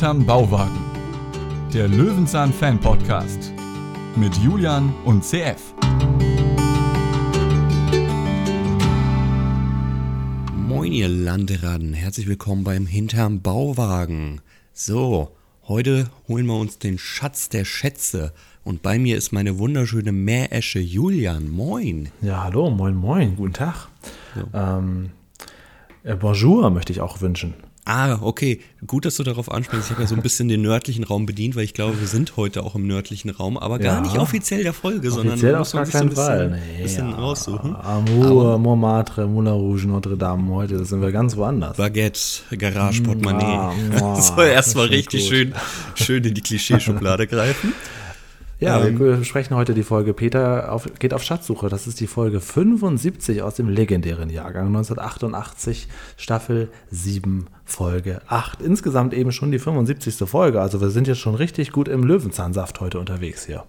Hinterm Bauwagen. Der Löwenzahn Fan Podcast mit Julian und CF. Moin ihr Landeraden, herzlich willkommen beim Hinterm Bauwagen. So, heute holen wir uns den Schatz der Schätze und bei mir ist meine wunderschöne Meeresche Julian. Moin. Ja, hallo, moin, moin, guten Tag. Ähm, äh, bonjour möchte ich auch wünschen. Ah, okay. Gut, dass du darauf ansprichst. Ich habe ja so ein bisschen den nördlichen Raum bedient, weil ich glaube, wir sind heute auch im nördlichen Raum, aber gar Ja. nicht offiziell der Folge, sondern Offiziell man auf gar keinen Fall. bisschen, Nee, bisschen ja. raussuchen. Amour, Montmartre, Moulin Rouge, Notre Dame. Heute sind wir ganz woanders. Baguette, Garage, Portemonnaie. Mua, mua. so, erstmal richtig gut. schön, schön in die Klischeeschublade greifen. Ja, Ähm, wir besprechen heute die Folge Peter auf, geht auf Schatzsuche. Das ist die Folge 75 aus dem legendären Jahrgang 1988, Staffel 7, Folge 8. Insgesamt eben schon die 75. Folge. Also wir sind jetzt schon richtig gut im Löwenzahnsaft heute unterwegs hier.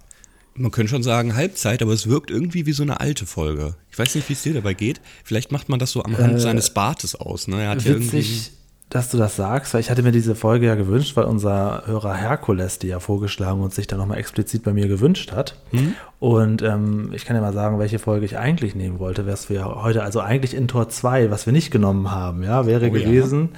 Man könnte schon sagen Halbzeit, aber es wirkt irgendwie wie so eine alte Folge. Ich weiß nicht, wie es dir dabei geht. Vielleicht macht man das so am Rand seines Bartes aus. Ne? Er hat ja irgendwie Äh, Witzig, dass du das sagst, weil ich hatte mir diese Folge ja gewünscht, weil unser Hörer Herkules die ja vorgeschlagen und sich dann nochmal explizit bei mir gewünscht hat. Hm? Und ähm, ich kann ja mal sagen, welche Folge ich eigentlich nehmen wollte, was wir heute, also eigentlich in Tor 2, was wir nicht genommen haben, ja, wäre Oh ja. gewesen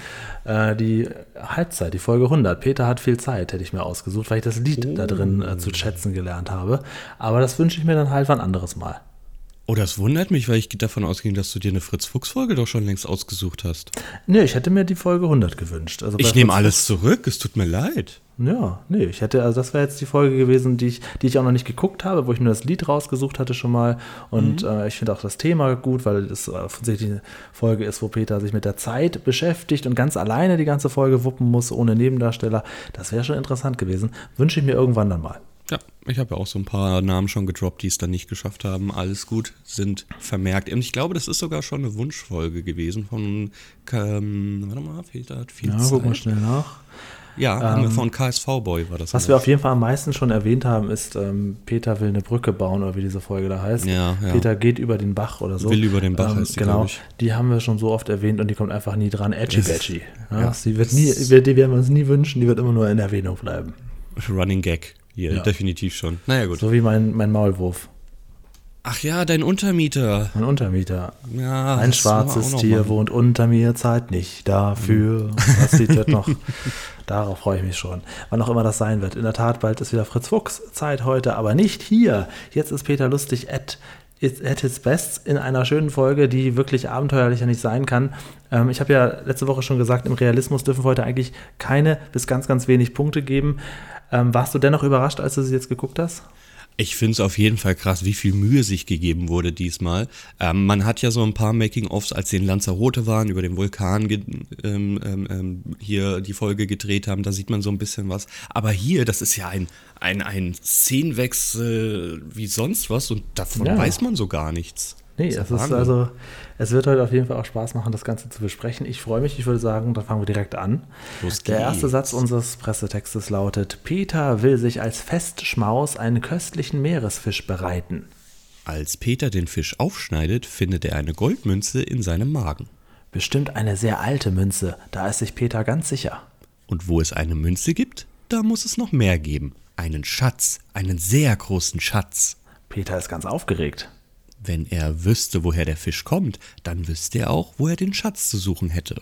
äh, die Halbzeit, die Folge 100. Peter hat viel Zeit, hätte ich mir ausgesucht, weil ich das Lied da drin äh, zu schätzen gelernt habe. Aber das wünsche ich mir dann halt wann anderes Mal. Oh, das wundert mich, weil ich davon ausging, dass du dir eine Fritz-Fuchs-Folge doch schon längst ausgesucht hast. Nee, ich hätte mir die Folge 100 gewünscht. Also Ich nehme alles zurück, es tut mir leid. Ja, nee, ich hätte, also das wäre jetzt die Folge gewesen, die ich, die ich auch noch nicht geguckt habe, wo ich nur das Lied rausgesucht hatte schon mal. Und äh, ich finde auch das Thema gut, weil es offensichtlich eine Folge ist, wo Peter sich mit der Zeit beschäftigt und ganz alleine die ganze Folge wuppen muss, ohne Nebendarsteller. Das wäre schon interessant gewesen. Wünsche ich mir irgendwann dann mal. Ich habe ja auch so ein paar Namen schon gedroppt, die es dann nicht geschafft haben. Alles gut, sind vermerkt. Und ich glaube, das ist sogar schon eine Wunschfolge gewesen von, ähm, warte mal, Peter hat viel Ja, Zeit. guck mal schnell nach. Ja, von KSV Boy war das. Was wir auf jeden Fall am meisten schon erwähnt haben, ist, ähm, Peter will eine Brücke bauen, oder wie diese Folge da heißt. Ja, ja. Peter geht über den Bach oder so. Will über den Bach heißt die, Genau, die haben wir schon so oft erwähnt und die kommt einfach nie dran. Edgy Badgy. Ja, ja. Die, wird nie, die werden wir uns nie wünschen, die wird immer nur in Erwähnung bleiben. Running Gag. Hier, Ja. definitiv schon. Naja, gut. So wie mein, mein Maulwurf, Ach ja, dein Untermieter. mein Untermieter. Ja, Ein das schwarzes Tier machen. wohnt unter mir, Zeit nicht dafür. Das Lied wird noch. Darauf freue ich mich schon. Wann auch immer das sein wird. In der Tat, bald ist wieder Fritz Fuchs Zeit heute, aber nicht hier. Jetzt ist Peter Lustig at, at his best in einer schönen Folge, die wirklich abenteuerlicher nicht sein kann. Ähm, ich habe ja letzte Woche schon gesagt, im Realismus dürfen wir heute eigentlich keine bis ganz, ganz wenig Punkte geben. Ähm, warst du dennoch überrascht, als du sie jetzt geguckt hast? Ich finde es auf jeden Fall krass, wie viel Mühe sich gegeben wurde diesmal. Ähm, man hat ja so ein paar Making-ofs, als sie in Lanzarote waren, über den Vulkan ähm, ähm, ähm, hier die Folge gedreht haben, da sieht man so ein bisschen was. Aber hier, das ist ja ein, ein, ein Szenenwechsel wie sonst was und davon Ja. weiß man so gar nichts. Nee, Das es ist also, es wird heute auf jeden Fall auch Spaß machen, das Ganze zu besprechen. Ich freue mich, ich würde sagen, dann fangen wir direkt an. Los Der erste. Satz unseres Pressetextes lautet: Peter will sich als Festschmaus einen köstlichen Meeresfisch bereiten. Als Peter den Fisch aufschneidet, findet er eine Goldmünze in seinem Magen. Bestimmt eine sehr alte Münze, da ist sich Peter ganz sicher. Und wo es eine Münze gibt, da muss es noch mehr geben. Einen Schatz, einen sehr großen Schatz. Peter ist ganz aufgeregt. Wenn er wüsste, woher der Fisch kommt, dann wüsste er auch, wo er den Schatz zu suchen hätte.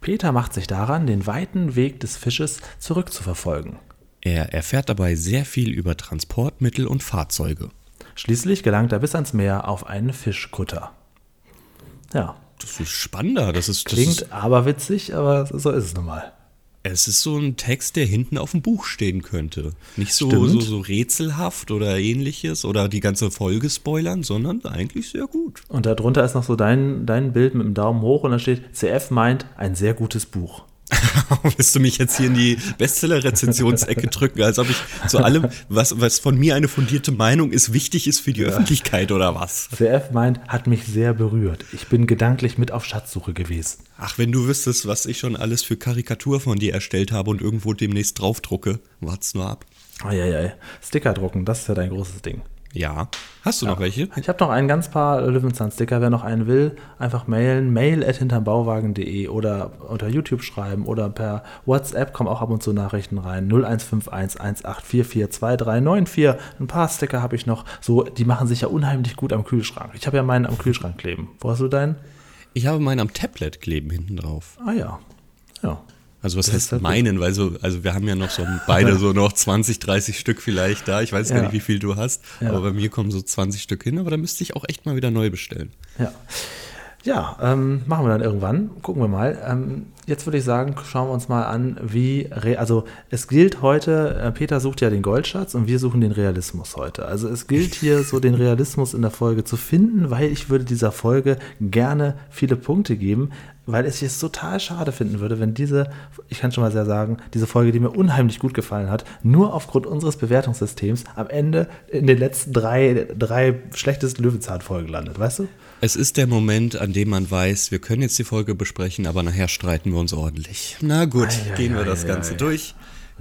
Peter macht sich daran, den weiten Weg des Fisches zurückzuverfolgen. Er erfährt dabei sehr viel über Transportmittel und Fahrzeuge. Schließlich gelangt er bis ans Meer auf einen Fischkutter. Ja, Das ist spannender. Das ist, das klingt ist, aber witzig, aber so ist es nun mal. Es ist so ein Text, der hinten auf dem Buch stehen könnte. Nicht so, so, so rätselhaft oder ähnliches oder die ganze Folge spoilern, sondern eigentlich sehr gut. Und darunter ist noch so dein, dein Bild mit dem Daumen hoch und da steht, CF meint ein sehr gutes Buch. Willst du mich jetzt hier in die Bestseller-Rezensionsecke drücken, als ob ich zu allem, was, was von mir eine fundierte Meinung ist, wichtig ist für die Öffentlichkeit oder was? CF meint, hat mich sehr berührt. Ich bin gedanklich mit auf Schatzsuche gewesen. Ach, wenn du wüsstest, was ich schon alles für Karikatur von dir erstellt habe und irgendwo demnächst draufdrucke, wart's nur ab. Eieiei. Sticker drucken, das ist ja dein großes Ding. Ja. Hast du noch welche? Ich habe noch ein ganz paar Löwenzahn-Sticker. Wer noch einen will, einfach mailen. Mail at hintermbauwagen.de oder unter YouTube schreiben oder per WhatsApp kommen auch ab und zu Nachrichten rein. 0151 18442394. Ein paar Sticker habe ich noch. So, die machen sich ja unheimlich gut am Kühlschrank. Ich habe ja meinen am Kühlschrank kleben. Wo hast du deinen? Ich habe meinen am Tablet kleben hinten drauf. Ah ja. Ja. Also was Das heißt halt meinen, weil so, also wir haben ja noch so beide so noch 20, 30 Stück vielleicht da. Ich weiß gar Ja. nicht, wie viel du hast, Ja. aber bei mir kommen so 20 Stück hin, aber da müsste ich auch echt mal wieder neu bestellen. Ja, ja ähm, machen wir dann irgendwann. Gucken wir mal. Ähm, jetzt würde ich sagen, schauen wir uns mal an, wie, also es gilt heute, äh, Peter sucht ja den Goldschatz und wir suchen den Realismus heute. Also es gilt hier so den Realismus in der Folge zu finden, weil ich würde dieser Folge gerne viele Punkte geben, weil ich es total schade finden würde, wenn diese, ich kann schon mal sehr sagen, diese Folge, die mir unheimlich gut gefallen hat, nur aufgrund unseres Bewertungssystems am Ende in den letzten drei, drei schlechtesten Löwenzahn-Folgen landet, weißt du? Es ist der Moment, an dem man weiß, wir können jetzt die Folge besprechen, aber nachher streiten wir uns ordentlich. Na gut, Ei, ei, gehen wir ei, das ei, Ganze ei. durch.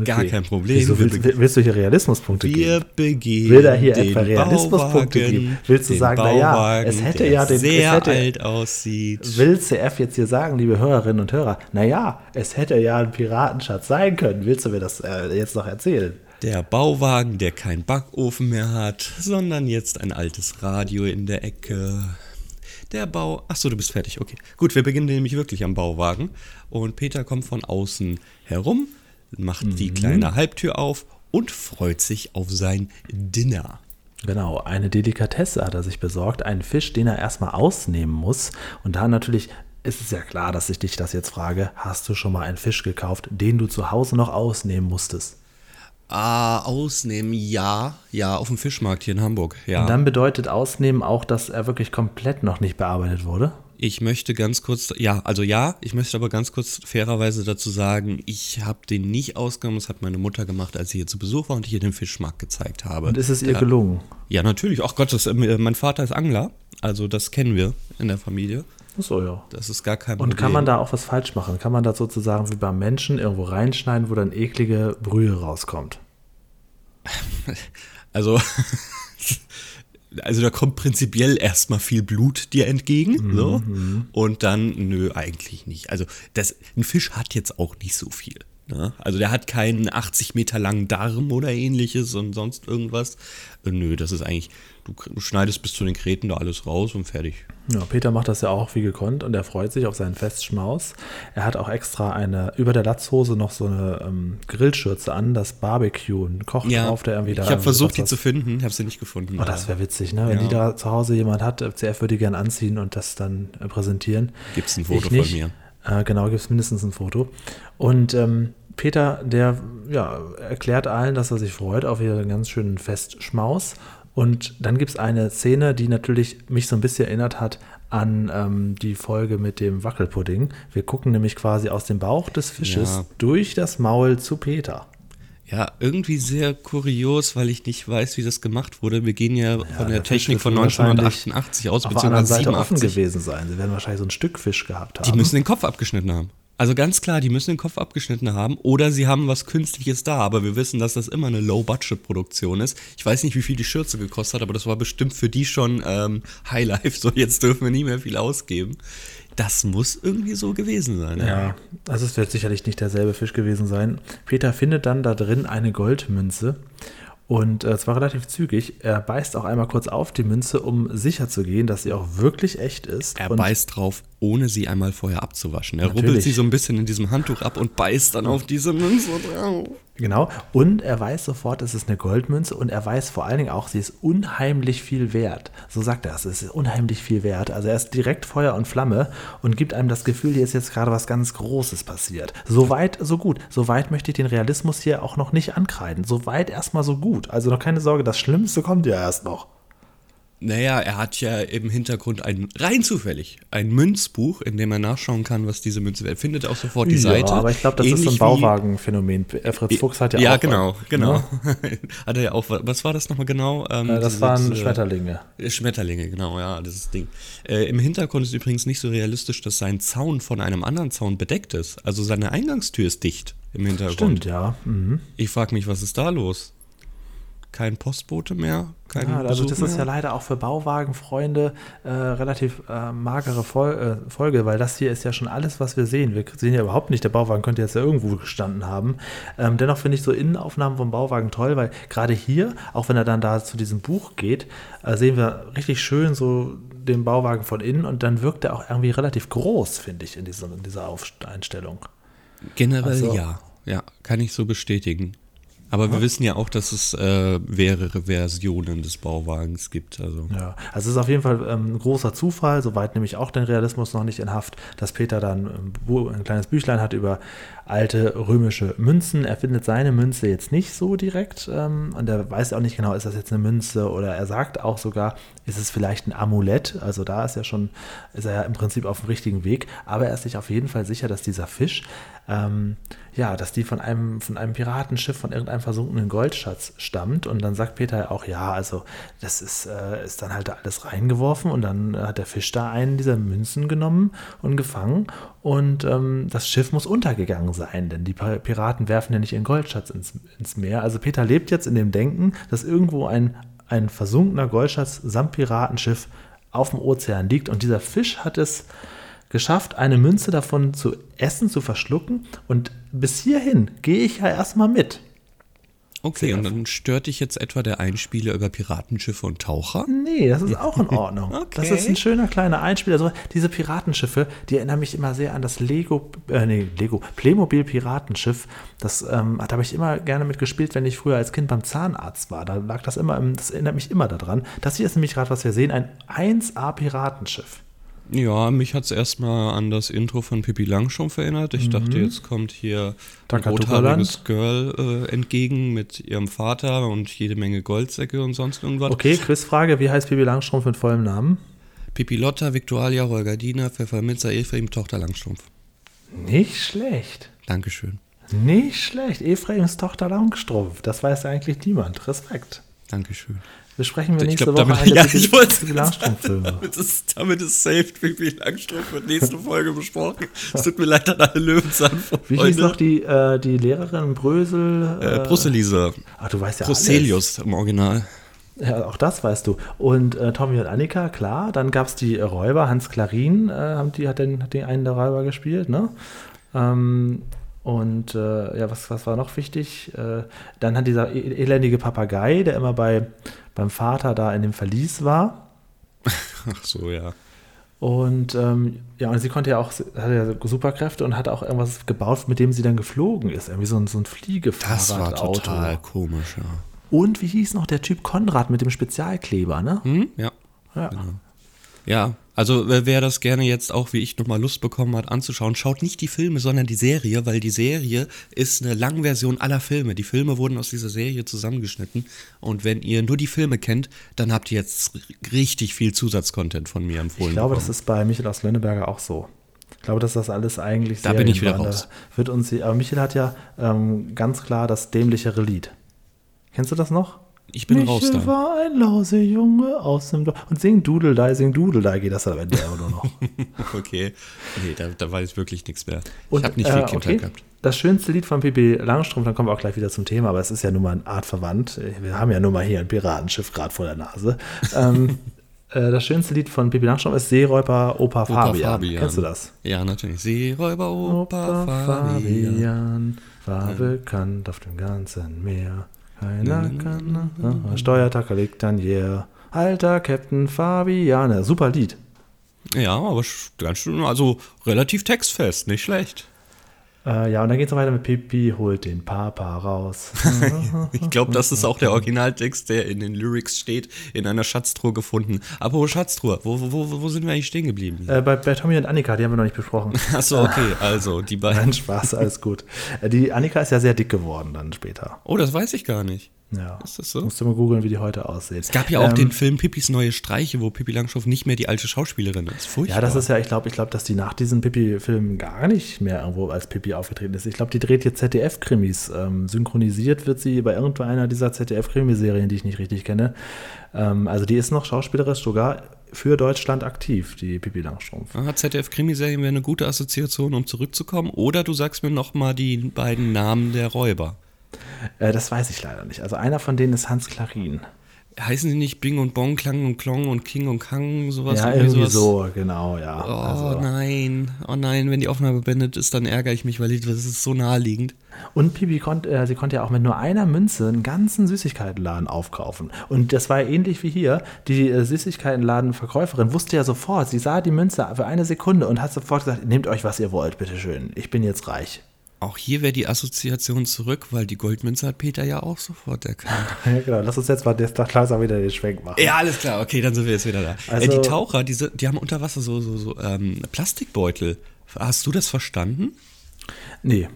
Gar Okay. kein Problem. Wieso wir, willst, willst du hier Realismuspunkte wir geben? Will er hier den etwa Realismuspunkte Bauwagen, geben? Willst du sagen, na ja, Bauwagen, es hätte ja den- es sehr hätte- alt aussieht. Will CF jetzt hier sagen, liebe Hörerinnen und Hörer, naja, es hätte ja ein Piratenschatz sein können. Willst du mir das äh, jetzt noch erzählen? Der Bauwagen, der keinen Backofen mehr hat, sondern jetzt ein altes Radio in der Ecke. Der Bau. Achso, du bist fertig. Okay. Gut, wir beginnen nämlich wirklich am Bauwagen. Und Peter kommt von außen herum, macht Mhm. die kleine Halbtür auf und freut sich auf sein Dinner. Genau, eine Delikatesse hat er sich besorgt, einen Fisch, den er erstmal ausnehmen muss. Und da natürlich ist es ja klar, dass ich dich das jetzt frage, hast du schon mal einen Fisch gekauft, den du zu Hause noch ausnehmen musstest? Ah, ausnehmen, ja. Ja, auf dem Fischmarkt hier in Hamburg. Ja. Und dann bedeutet ausnehmen auch, dass er wirklich komplett noch nicht bearbeitet wurde? Ich möchte ganz kurz, ja, also ja, ich möchte aber ganz kurz fairerweise dazu sagen, ich habe den nicht ausgenommen, das hat meine Mutter gemacht, als sie hier zu Besuch war und ich ihr den Fischmarkt gezeigt habe. Und ist es ihr gelungen? Ja, natürlich. Ach Gott, das, äh, mein Vater ist Angler, also das kennen wir in der Familie. So, ja. Das ist gar kein Problem. Und kann man da auch was falsch machen? Kann man da sozusagen wie beim Menschen irgendwo reinschneiden, wo dann eklige Brühe rauskommt? Also, also da kommt prinzipiell erstmal viel Blut dir entgegen. so. Und dann, nö, eigentlich nicht. Also, das, ein Fisch hat jetzt auch nicht so viel. Ne? Also der hat keinen 80 Meter langen Darm oder ähnliches und sonst irgendwas. Äh, nö, das ist eigentlich, du, schneidest bis zu den Kreten da alles raus und fertig. Ja, Peter macht das ja auch wie gekonnt und er freut sich auf seinen Festschmaus. Er hat auch extra eine, über der Latzhose noch so eine ähm, Grillschürze an, das Barbecue, ein Koch drauf, der irgendwie da. ich habe versucht, die zu finden, habe sie nicht gefunden. Oh, das wäre witzig, ne? Wenn Ja. die da zu Hause jemand hat, äh, CF würde die gern anziehen und das dann präsentieren. Gibt's ein Foto von mir. Äh, genau, gibt es mindestens ein Foto. Und ähm, Peter, der ja, erklärt allen, dass er sich freut auf ihren ganz schönen Festschmaus. Und dann gibt es eine Szene, die natürlich mich so ein bisschen erinnert hat an ähm, die Folge mit dem Wackelpudding. Wir gucken nämlich quasi aus dem Bauch des Fisches Ja. durch das Maul zu Peter. Ja, irgendwie sehr kurios, weil ich nicht weiß, wie das gemacht wurde. Wir gehen ja, von der Technik von wahrscheinlich 1988 aus, Auf beziehungsweise Seite offen 87. gewesen sein. Sie werden wahrscheinlich so ein Stück Fisch gehabt haben. Die müssen den Kopf abgeschnitten haben. Also ganz klar, die müssen den Kopf abgeschnitten haben oder sie haben was Künstliches da, aber wir wissen, dass das immer eine Low-Budget-Produktion ist. Ich weiß nicht, wie viel die Schürze gekostet hat, aber das war bestimmt für die schon ähm, Highlife. So, jetzt dürfen wir nie mehr viel ausgeben. Das muss irgendwie so gewesen sein. Ja, also es wird sicherlich nicht derselbe Fisch gewesen sein. Peter findet dann da drin eine Goldmünze und äh, zwar relativ zügig. Er beißt auch einmal kurz auf die Münze, um sicher zu gehen, dass sie auch wirklich echt ist. Er und beißt drauf, ohne sie einmal vorher abzuwaschen. Er rubbelt Natürlich. sie so ein bisschen in diesem Handtuch ab und beißt dann auf diese Münze drauf. Genau. Und er weiß sofort, es ist eine Goldmünze und er weiß vor allen Dingen auch, sie ist unheimlich viel wert. So sagt er es, es ist unheimlich viel wert. Also er ist direkt Feuer und Flamme und gibt einem das Gefühl, hier ist jetzt gerade was ganz Großes passiert. So weit, so gut. So weit möchte ich den Realismus hier auch noch nicht ankreiden. So weit erstmal so gut. Also noch keine Sorge, das Schlimmste kommt ja erst noch. Naja, er hat ja im Hintergrund ein, rein zufällig, ein Münzbuch, in dem er nachschauen kann, was diese Münze wert. Findet auch sofort die ja, Seite. aber ich glaube, das ist so ein Ähnlich Bauwagenphänomen. Äh, Fritz Fuchs hat ja, Ja, auch. genau, genau. Ne? hat er ja auch, was war das nochmal genau? Ähm, Äh, Das diese- waren diese- Schmetterlinge. Äh, Schmetterlinge, genau, ja, dieses Ding. Äh, Im Hintergrund ist übrigens nicht so realistisch, dass sein Zaun von einem anderen Zaun bedeckt ist. Also seine Eingangstür ist dicht im Hintergrund. Stimmt, ja. Mhm. Ich frage mich, was ist da los? Kein Postbote mehr. Kein Ja, also das Besuch ist ja leider auch für Bauwagenfreunde äh, relativ äh, magere Fol äh, Folge, weil das hier ist ja schon alles, was wir sehen. Wir sehen ja überhaupt nicht, der Bauwagen könnte jetzt ja irgendwo gestanden haben. Ähm, dennoch finde ich so Innenaufnahmen vom Bauwagen toll, weil gerade hier, auch wenn er dann da zu diesem Buch geht, äh, sehen wir richtig schön so den Bauwagen von innen und dann wirkt er auch irgendwie relativ groß, finde ich, in dieser, in dieser Auf Einstellung. Generell Also- ja. Ja, kann ich so bestätigen. Aber wir wissen ja auch, dass es äh, mehrere Versionen des Bauwagens gibt. Also. Ja, also es ist auf jeden Fall ähm, ein großer Zufall, soweit nehme ich auch den Realismus noch nicht in Haft, dass Peter dann ein, Bu- ein kleines Büchlein hat über alte römische Münzen. Er findet seine Münze jetzt nicht so direkt ähm, und er weiß auch nicht genau, ist das jetzt eine Münze oder er sagt auch sogar, ist es vielleicht ein Amulett. Also da ist er schon, ist er ja im Prinzip auf dem richtigen Weg, aber er ist sich auf jeden Fall sicher, dass dieser Fisch, ähm, ja, dass die von einem, von einem Piratenschiff, von irgendeinem versunkenen Goldschatz stammt. Und dann sagt Peter auch, ja, also das ist, äh, ist dann halt alles reingeworfen und dann hat der Fisch da einen dieser Münzen genommen und gefangen. Und ähm, das Schiff muss untergegangen sein, denn die Pi- Piraten werfen ja nicht ihren Goldschatz ins, ins Meer. Also Peter lebt jetzt in dem Denken, dass irgendwo ein, ein versunkener Goldschatz samt Piratenschiff auf dem Ozean liegt und dieser Fisch hat es geschafft, eine Münze davon zu essen, zu verschlucken. Und bis hierhin gehe ich ja erstmal mit. Okay, Sehr und dann stört dich jetzt etwa der Einspieler über Piratenschiffe und Taucher? Nee, das ist auch in Ordnung. Okay. Das ist ein schöner kleiner Einspieler. Also diese Piratenschiffe, die erinnern mich immer sehr an das Lego, äh, nee, Lego, Playmobil Piratenschiff. Das, ähm, da habe ich immer gerne mitgespielt, wenn ich früher als Kind beim Zahnarzt war. Da lag das immer, im, das erinnert mich immer daran. Das hier ist nämlich gerade, was wir sehen, ein 1A Piratenschiff. Ja, mich hat es erstmal an das Intro von Pippi Langstrumpf erinnert. Ich dachte, jetzt kommt hier ein rothaariges Girl äh, entgegen mit ihrem Vater und jede Menge Goldsäcke und sonst irgendwas. Okay, Quizfrage, wie heißt Bibi Langstrumpf mit vollem Namen? Pippi Lotta, Victualia, Rolgardina, Pfefferminzer, Ephraim, Tochter Langstrumpf. Nicht schlecht. Dankeschön. Nicht schlecht. Ephraims Tochter Langstrumpf. Das weiß ja eigentlich niemand. Respekt. Dankeschön. Besprechen wir nächste glaube, Woche damit, eine ja, Bibi- ich Bibi Langstrumpf-Filme. damit ist, damit ist saved, Pippi Langstrumpf wird nächste Folge besprochen. Es tut mir leid an alle Löwenzahn Wie hieß noch die, äh, die Lehrerin Brösel? äh, Brusselise. Ach, du weißt ja Bruselius im Original. Ja, auch das weißt du. Und äh, Tommy und Annika, klar. Dann gab es die äh, Räuber. Hans Klarin äh, haben die, hat den, hat den einen der Räuber gespielt, ne? Ähm, und äh, ja, was, was war noch wichtig? Äh, dann hat dieser e- elendige Papagei, der immer bei, beim Vater da in dem Verlies war. Ach so, ja. Und ähm, ja, und sie konnte ja auch, hatte ja Superkräfte und hat auch irgendwas gebaut, mit dem sie dann geflogen ist. Irgendwie so ein, so ein Das war total komisch, ja. Und wie hieß noch der Typ Konrad mit dem Spezialkleber, ne? Hm? Ja. Ja. Ja, also wer das gerne jetzt auch wie ich nochmal Lust bekommen hat anzuschauen, schaut nicht die Filme, sondern die Serie, weil die Serie ist eine Langversion aller Filme. Die Filme wurden aus dieser Serie zusammengeschnitten und wenn ihr nur die Filme kennt, dann habt ihr jetzt richtig viel Zusatzcontent von mir empfohlen. Ich glaube, das bekommen. ist bei Michael aus Lönneberger auch so. Ich glaube, dass das alles eigentlich Da bin ich wieder waren. raus. Da Wird uns, aber Michael hat ja ähm, ganz klar das dämlichere Lied. Kennst du das noch? Ich bin Michel raus da. war ein Lausejunge aus dem Dorf. Und sing Dudeldei, sing Dudeldei geht das am Ende aber nur noch. Okay. Nee, da, da weiß ich wirklich nichts mehr. Und, ich habe nicht viel äh, Kindheit okay. gehabt. Das schönste Lied von Pippi Langstrumpf, dann kommen wir auch gleich wieder zum Thema, aber es ist ja nun mal eine Art verwandt. Wir haben ja nun mal hier ein Piratenschiff gerade vor der Nase. ähm, äh, das schönste Lied von Pippi Langstrumpf ist Seeräuber Opa, Fabian. Kennst du das? Ja, natürlich. Seeräuber, Opa, Opa Fabian. Fabian war bekannt auf dem ganzen Meer. Keiner kann. Steuertacker Alter Captain Fabian. Ja, Super Lied. Ja, aber ganz schön, also relativ textfest, nicht schlecht. Äh, ja, und dann geht es weiter mit Pippi holt den Papa raus. Ich glaube, das ist auch der Originaltext, der in den Lyrics steht, in einer Schatztruhe gefunden. Aber Schatztruhe, wo, wo, wo, wo sind wir eigentlich stehen geblieben? äh, bei, bei Tommy und Annika, die haben wir noch nicht besprochen. Achso, okay, also die beiden. Nein, Spaß, alles gut. Äh, Die Annika ist ja sehr dick geworden dann später. Oh, das weiß ich gar nicht. Ja. Ist das so? Musst du mal googeln, wie die heute aussieht. Es gab ja auch Ähm, den Film Pippis neue Streiche, wo Pippi Langstrumpf nicht mehr die alte Schauspielerin ist. Furchtbar. Ja, das ist ja, ich glaube, ich glaube, dass die nach diesem Pippi-Film gar nicht mehr irgendwo als Pippi aufgetreten ist. Ich glaube, die dreht jetzt ZDF-Krimis. Ähm, synchronisiert wird sie bei irgendeiner dieser ZDF-Krimiserien, die ich nicht richtig kenne. Ähm, also die ist noch schauspielerisch sogar für Deutschland aktiv, die Pippi Langstrumpf. Ah, ZDF-Krimiserien wäre eine gute Assoziation, um zurückzukommen. Oder du sagst mir nochmal die beiden Namen der Räuber. Äh, das weiß ich leider nicht. Also einer von denen ist Hans Klarin. Heißen die nicht Bing und Bong, Klang und Klong und King und Kang, sowas? ja, irgendwie so, genau, ja. Oh also. nein, oh nein, wenn die Aufnahme beendet ist, dann ärgere ich mich, weil ich, das ist so naheliegend. Und Pipi konnte, äh, sie konnte ja auch mit nur einer Münze einen ganzen Süßigkeitenladen aufkaufen. Und das war ja ähnlich wie hier. Die äh, Süßigkeitenladenverkäuferin wusste ja sofort, sie sah die Münze für eine Sekunde und hat sofort gesagt, nehmt euch, was ihr wollt, bitteschön. Ich bin jetzt reich. Auch hier wäre die Assoziation zurück, weil die Goldmünze hat Peter ja auch sofort erkannt. Ja, genau. Lass uns jetzt mal das langsam wieder den Schwenk machen. Ja, alles klar, okay, dann sind wir jetzt wieder da. Also- äh, die Taucher, diese, die haben unter Wasser so, so, so ähm, Plastikbeutel. Hast du das verstanden? Nee.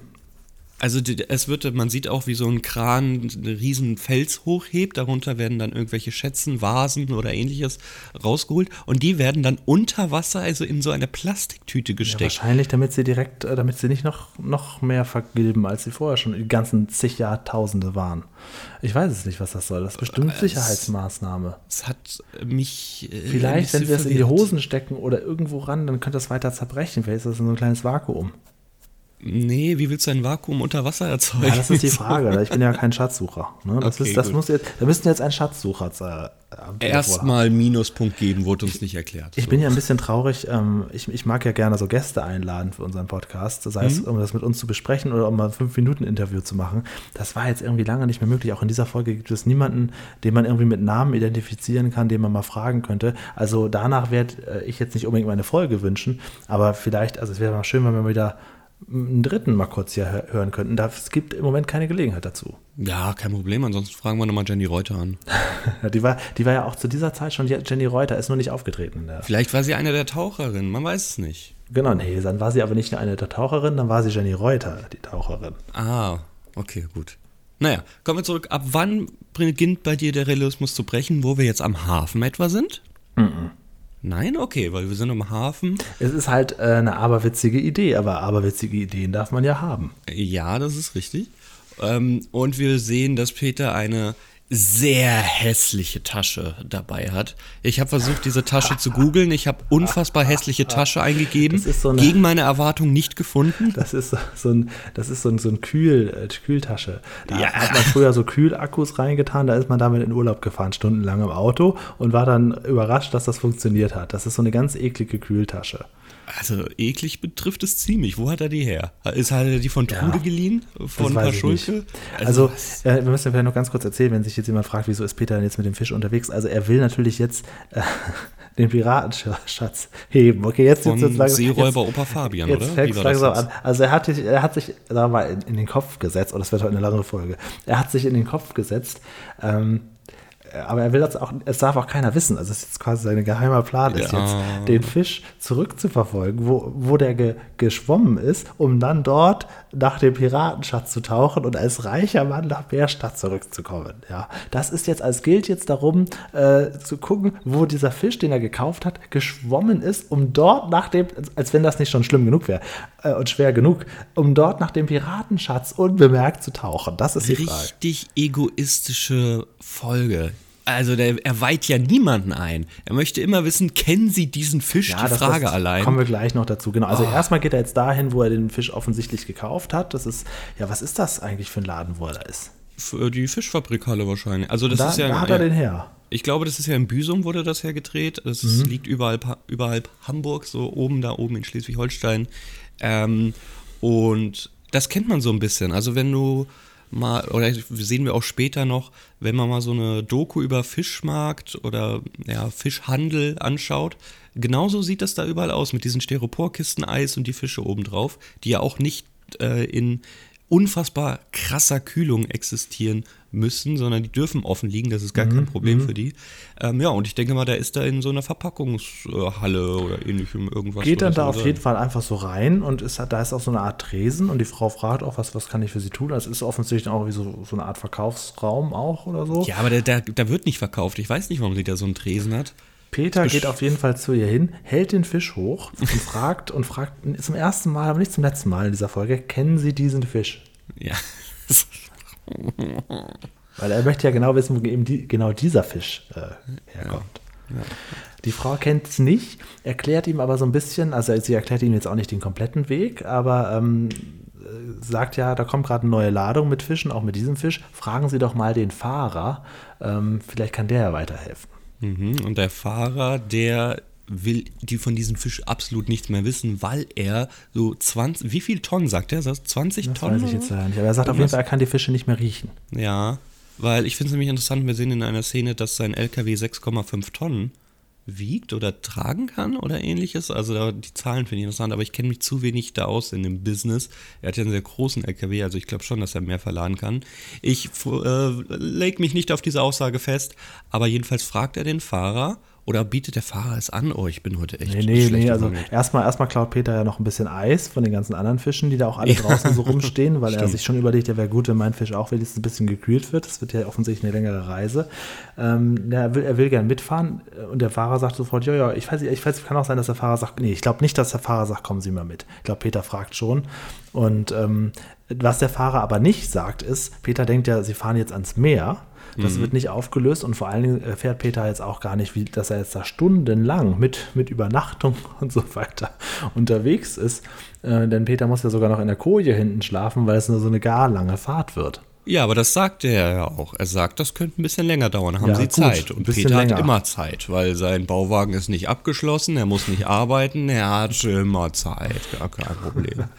Also es wird, man sieht auch, wie so ein Kran einen riesen Fels hochhebt, darunter werden dann irgendwelche Schätzen, Vasen oder ähnliches rausgeholt und die werden dann unter Wasser, also in so eine Plastiktüte Ja, gesteckt. wahrscheinlich, damit sie direkt, äh, damit sie nicht noch, noch mehr vergilben, als sie vorher schon die ganzen zig Jahrtausende waren. Ich weiß es nicht, was das soll. Das ist bestimmt Es- Sicherheitsmaßnahme. das hat mich äh, Vielleicht, wenn sie das in die. Hosen stecken oder irgendwo ran, dann könnte das weiter zerbrechen. Vielleicht ist das so ein kleines Vakuum. Nee, wie willst du ein Vakuum unter Wasser erzeugen? Ja, das ist die Frage. Ich bin ja kein Schatzsucher. Ne? Das Okay, ist, das gut. muss jetzt, da müssten jetzt ein Schatzsucher äh. Erstmal Minuspunkt geben, wurde uns nicht erklärt. Ich So. bin ja ein bisschen traurig. Ähm, ich, ich mag ja gerne so Gäste einladen für unseren Podcast, sei Mhm. es, um das mit uns zu besprechen oder um mal ein fünf Minuten Interview zu machen. Das war jetzt irgendwie lange nicht mehr möglich. Auch in dieser Folge gibt es niemanden, den man irgendwie mit Namen identifizieren kann, den man mal fragen könnte. Also danach werde äh, ich jetzt nicht unbedingt meine Folge wünschen, aber vielleicht, also es wäre mal schön, wenn wir wieder einen dritten mal kurz hier hö- hören könnten. Da, es gibt im Moment keine Gelegenheit dazu. Ja, kein Problem. Ansonsten fragen wir nochmal Jenny Reuter an. Die, war, die war ja auch zu dieser Zeit schon Jenny Reuter, ist nur nicht aufgetreten Vielleicht war sie eine der Taucherinnen, man weiß es nicht. Genau, nee, dann war sie aber nicht nur eine der Taucherin, dann war sie Jenny Reuter, die Taucherin. Ah, okay, gut. Naja, kommen wir zurück. Ab wann beginnt bei dir der Realismus zu brechen, wo wir jetzt am Hafen etwa sind? Nein, okay, weil wir sind am Hafen. Es ist halt äh, eine aberwitzige Idee, aber aberwitzige Ideen darf man ja haben. Ja, das ist richtig. Ähm, und wir sehen, dass Peter eine sehr hässliche Tasche dabei hat. Ich habe versucht, diese Tasche zu googeln. Ich habe unfassbar hässliche Tasche eingegeben. So eine- gegen meine Erwartung nicht gefunden. Das ist so- so ein, das ist so ein, so ein Kühl, äh, Kühltasche. Da Ja. hat man früher so Kühlakkus reingetan, da ist man damit in Urlaub gefahren, stundenlang im Auto und war dann überrascht, dass das funktioniert hat. Das ist so eine ganz eklige Kühltasche. Also eklig betrifft es ziemlich. Wo hat er die her? Ist hat er die von Trude Ja, geliehen? Von ich Schulke? Also, was- äh, wir müssen vielleicht noch ganz kurz erzählen, wenn sich jetzt jemand fragt, wieso ist Peter denn jetzt mit dem Fisch unterwegs? Also, er will natürlich jetzt äh, den Piratenschatz heben. Okay, jetzt Von jetzt, jetzt, Seeräuber Opa Fabian, jetzt oder? das langsam jetzt? an. Also, er hat, sich- er hat sich, sagen wir mal, in, in den Kopf gesetzt, und das wird heute eine lange Folge. Er hat sich in den Kopf gesetzt, ähm, aber er will das auch, es darf auch keiner wissen. Also, es ist jetzt quasi sein geheimer Plan, ist Ja. jetzt, den Fisch zurückzuverfolgen, wo, wo der ge, geschwommen ist, um dann dort nach dem Piratenschatz zu tauchen und als reicher Mann nach Bärstadt zurückzukommen. Ja, das ist jetzt, als gilt jetzt darum, äh, zu gucken, wo dieser Fisch, den er gekauft hat, geschwommen ist, um dort nach dem, als wenn das nicht schon schlimm genug wäre äh, und schwer genug, um dort nach dem Piratenschatz unbemerkt zu tauchen. Das ist die Frage. Richtig egoistische Folge. Also der, er weiht ja niemanden ein. Er möchte immer wissen, kennen Sie diesen Fisch? die das- Frage das allein. Kommen wir gleich noch dazu. Genau. Also erstmal geht er jetzt dahin, wo er den Fisch offensichtlich gekauft hat. Das ist, ja, was ist das eigentlich für ein Laden, wo er da ist? Für die Fischfabrikhalle wahrscheinlich. Also das Da, ist ja. da hat er ja, den her. Ich glaube, das ist ja in Büsum wurde das ja gedreht. Das ist, liegt überall, überhalb Hamburg, so oben da oben in Schleswig-Holstein. Ähm, und das kennt man so ein bisschen. Also wenn du mal, oder sehen wir auch später noch, wenn man mal so eine Doku über Fischmarkt oder ja, Fischhandel anschaut, genauso sieht das da überall aus mit diesen Styroporkisten Eis und die Fische obendrauf, die ja auch nicht äh, in unfassbar krasser Kühlung existieren müssen, sondern die dürfen offen liegen, das ist gar Mhm, kein Problem für die. Ähm, ja, und ich denke mal, der ist da in so einer Verpackungshalle oder ähnlichem irgendwas. Geht dann da auf sein. jeden Fall einfach so rein und ist, da ist auch so eine Art Tresen und die Frau fragt auch, was, was kann ich für sie tun? Das ist offensichtlich auch wie so, so eine Art Verkaufsraum auch oder so. Ja, aber der, der, der wird nicht verkauft. Ich weiß nicht, warum sie da so einen Tresen hat. Peter geht auf jeden Fall zu ihr hin, hält den Fisch hoch und fragt und fragt zum ersten Mal, aber nicht zum letzten Mal in dieser Folge, kennen Sie diesen Fisch? Ja. Weil er möchte ja genau wissen, wo eben die, genau dieser Fisch äh, herkommt. Die Frau kennt es nicht, erklärt ihm aber so ein bisschen, also sie erklärt ihm jetzt auch nicht den kompletten Weg, aber ähm, sagt ja, da kommt gerade eine neue Ladung mit Fischen, auch mit diesem Fisch. Fragen Sie doch mal den Fahrer. Ähm, vielleicht kann der ja weiterhelfen. Mhm. Und der Fahrer, der will die von diesem Fisch absolut nichts mehr wissen, weil er so 20, wie viel Tonnen sagt er? 20 Das Tonnen? weiß ich jetzt leider nicht. Aber er sagt auf jeden? Fall, er kann die Fische nicht mehr riechen. Ja, weil ich finde es nämlich interessant, wir sehen in einer Szene, dass sein LKW 6,5 Tonnen wiegt oder tragen kann oder ähnliches. Also da, die Zahlen finde ich interessant, aber ich kenne mich zu wenig da aus in dem Business. Er hat ja einen sehr großen LKW, also ich glaube schon, dass er mehr verladen kann. Ich äh, leg mich nicht auf diese Aussage fest, aber jedenfalls fragt er den Fahrer oder bietet der Fahrer es an? Oh, ich bin heute echt Nee, nee, schlecht nee. Also erstmal, erstmal klaut Peter ja noch ein bisschen Eis von den ganzen anderen Fischen, die da auch alle draußen so rumstehen, weil er sich schon überlegt, ja, wäre gut, wenn mein Fisch auch wenigstens ein bisschen gekühlt wird. Das wird ja offensichtlich eine längere Reise. Ähm, er, will, er will gern mitfahren und der Fahrer sagt sofort, ja, ja, ich weiß, ich weiß, kann auch sein, dass der Fahrer sagt, nee, ich glaube nicht, dass der Fahrer sagt, kommen Sie mal mit. Ich glaube, Peter fragt schon. Und ähm, was der Fahrer aber nicht sagt, ist, Peter denkt ja, sie fahren jetzt ans Meer. Das wird nicht aufgelöst und vor allen Dingen erfährt Peter jetzt auch gar nicht, wie, dass er jetzt da stundenlang mit, mit Übernachtung und so weiter unterwegs ist. Äh, denn Peter muss ja sogar noch in der Koje hinten schlafen, weil es nur so eine gar lange Fahrt wird. Ja, aber das sagt er ja auch. Er sagt, das könnte ein bisschen länger dauern. Haben Ja, Sie gut, Zeit? ein Und bisschen Peter länger. hat immer Zeit, weil sein Bauwagen ist nicht abgeschlossen, er muss nicht arbeiten, er hat immer Zeit. Gar kein Problem.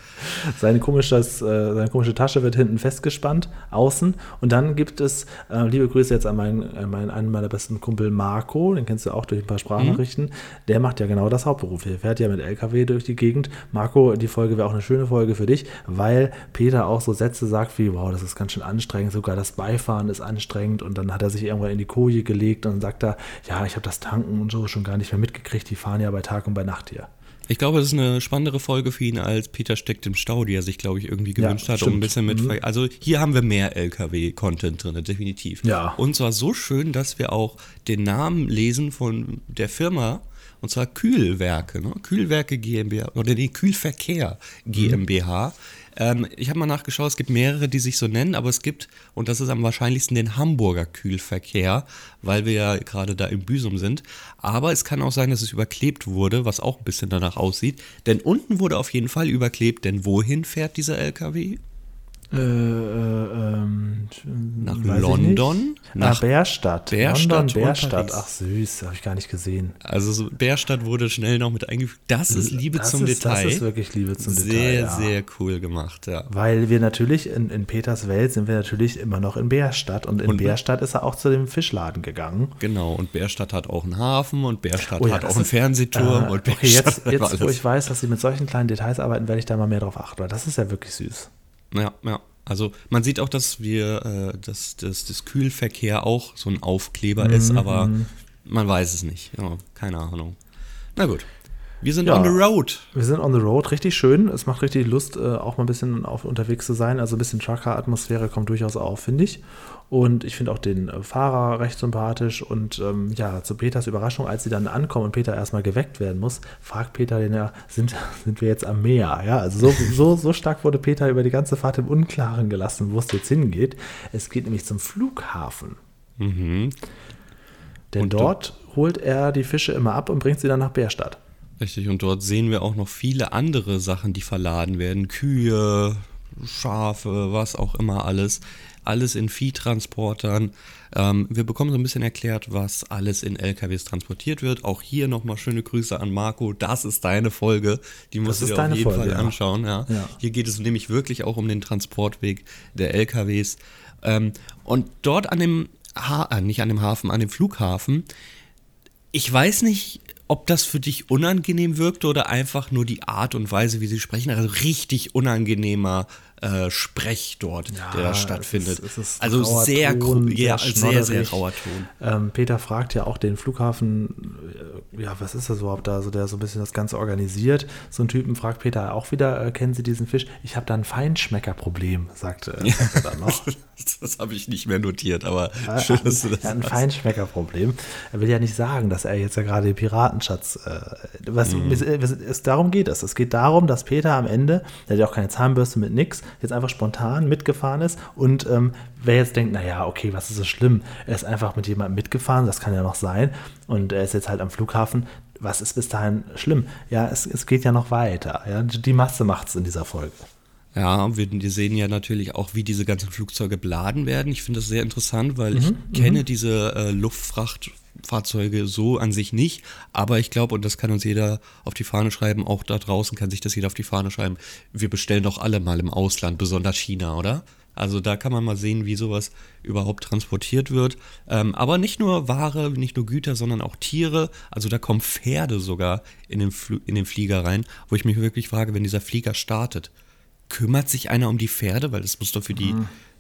Seine, komisches, äh, seine komische Tasche wird hinten festgespannt, außen. Und dann gibt es, äh, liebe Grüße jetzt an meinen, an meinen, einen meiner besten Kumpel Marco, den kennst du auch durch ein paar Sprachnachrichten. Der macht ja genau das Hauptberuf. Der fährt ja mit LKW durch die Gegend. Marco, die Folge wäre auch eine schöne Folge für dich, weil Peter auch so Sätze sagt wie, wow, das ist ganz schön anstrengend, sogar das Beifahren ist anstrengend. Und dann hat er sich irgendwann in die Koje gelegt und sagt da, ja, ich habe das Tanken und so schon gar nicht mehr mitgekriegt. Die fahren ja bei Tag und bei Nacht hier. Ich glaube, es ist eine spannendere Folge für ihn als Peter steckt im Stau, die er sich, glaube ich, irgendwie Ja, gewünscht hat, um ein bisschen mit. Mhm. Also hier haben wir mehr LKW-Content drin, definitiv. Ja. Und zwar so schön, dass wir auch den Namen lesen von der Firma. Und zwar Kühlwerke, ne? Kühlwerke GmbH oder die Kühlverkehr GmbH. Ähm, ich habe mal nachgeschaut, es gibt mehrere, die sich so nennen, aber es gibt, und das ist am wahrscheinlichsten, den Hamburger Kühlverkehr, weil wir ja gerade da im Büsum sind. Aber es kann auch sein, dass es überklebt wurde, was auch ein bisschen danach aussieht. Denn unten wurde auf jeden Fall überklebt, denn wohin fährt dieser LKW? Äh, äh, ähm, Nach London? Nach Nach Bärstadt. Bärstadt London, Bärstadt. Ach süß, habe ich gar nicht gesehen. Also so Bärstadt wurde schnell noch mit eingefügt. Das ist Liebe das zum ist, Detail. Das ist wirklich Liebe zum sehr, Detail. ja. sehr cool gemacht, ja. Weil wir natürlich in, in Peters Welt sind wir natürlich immer noch in Bärstadt. Und in Und- Bärstadt ist er auch zu dem Fischladen gegangen. Genau, und Bärstadt hat auch einen Hafen und Bärstadt Oh ja, hat auch einen ist- Fernsehturm Äh, und okay, jetzt, jetzt wo ich weiß, dass sie mit solchen kleinen Details arbeiten, werde ich da mal mehr drauf achten, weil das ist ja wirklich süß. Ja, ja. Also man sieht auch, dass wir, äh, dass, dass das Kühlverkehr auch so ein Aufkleber Mhm, ist, aber man weiß es nicht. Ja, keine Ahnung. Na gut. Wir sind Ja. on the road. Wir sind on the road, richtig schön. Es macht richtig Lust, äh, auch mal ein bisschen auf, unterwegs zu sein. Also ein bisschen Trucker-Atmosphäre kommt durchaus auf, finde ich. Und ich finde auch den äh, Fahrer recht sympathisch. Und ähm, ja, zu Peters Überraschung, als sie dann ankommen und Peter erstmal geweckt werden muss, fragt Peter den ja, sind, sind wir jetzt am Meer? Ja, also so, so, so stark wurde Peter über die ganze Fahrt im Unklaren gelassen, wo es jetzt hingeht. Es geht nämlich zum Flughafen. Mhm. Denn Und dort holt er die Fische immer ab und bringt sie dann nach Bärstadt. Richtig, und dort sehen wir auch noch viele andere Sachen, die verladen werden. Kühe, Schafe, was auch immer alles. Alles in Viehtransportern. Ähm, wir bekommen so ein bisschen erklärt, was alles in LKWs transportiert wird. Auch hier nochmal schöne Grüße an Marco. Das ist deine Folge. Die musst du dir auf jeden Folge, Fall ja. anschauen. Ja. Ja. Hier geht es nämlich wirklich auch um den Transportweg der LKWs. Ähm, und dort an dem, ha äh, nicht an dem Hafen, an dem Flughafen, ich weiß nicht, ob das für dich unangenehm wirkte oder einfach nur die Art und Weise, wie sie sprechen. Also richtig unangenehmer äh, Sprech dort, der da es stattfindet. ist- es ist also sehr, Ton, ja, sehr sehr, rauer Ton. Ähm, Peter fragt ja auch den Flughafen, äh, ja, was ist das überhaupt da, also der so ein bisschen das Ganze organisiert. So ein Typen fragt Peter auch wieder, äh, kennen Sie diesen Fisch? Ich habe da ein Feinschmeckerproblem, sagt, äh, sagt er dann noch. Das habe ich nicht mehr notiert, aber schön, dass du das er hat ein. Feinschmeckerproblem. Er will ja nicht sagen, dass er jetzt ja gerade den Piratenschatz. Äh, was, Mhm. es, es, es, darum geht es. Es geht darum, dass Peter am Ende, der hat ja auch keine Zahnbürste mit nix, jetzt einfach spontan mitgefahren ist. Und ähm, wer jetzt denkt, naja, okay, was ist so schlimm? Er ist einfach mit jemandem mitgefahren, das kann ja noch sein. Und er ist jetzt halt am Flughafen. Was ist bis dahin schlimm? Ja, es, es geht ja noch weiter. Ja? Die Masse macht es in dieser Folge. Ja, wir, wir sehen ja natürlich auch, wie diese ganzen Flugzeuge beladen werden. Ich finde das sehr interessant, weil ich kenne diese äh, Luftfrachtfahrzeuge so an sich nicht. Aber ich glaube, und das kann uns jeder auf die Fahne schreiben, auch da draußen kann sich das jeder auf die Fahne schreiben, wir bestellen doch alle mal im Ausland, besonders China, oder? Also da kann man mal sehen, wie sowas überhaupt transportiert wird. Ähm, aber nicht nur Ware, nicht nur Güter, sondern auch Tiere. Also da kommen Pferde sogar in den, Fl in den Flieger rein, wo ich mich wirklich frage, wenn dieser Flieger startet, kümmert sich einer um die Pferde? Weil das muss doch für die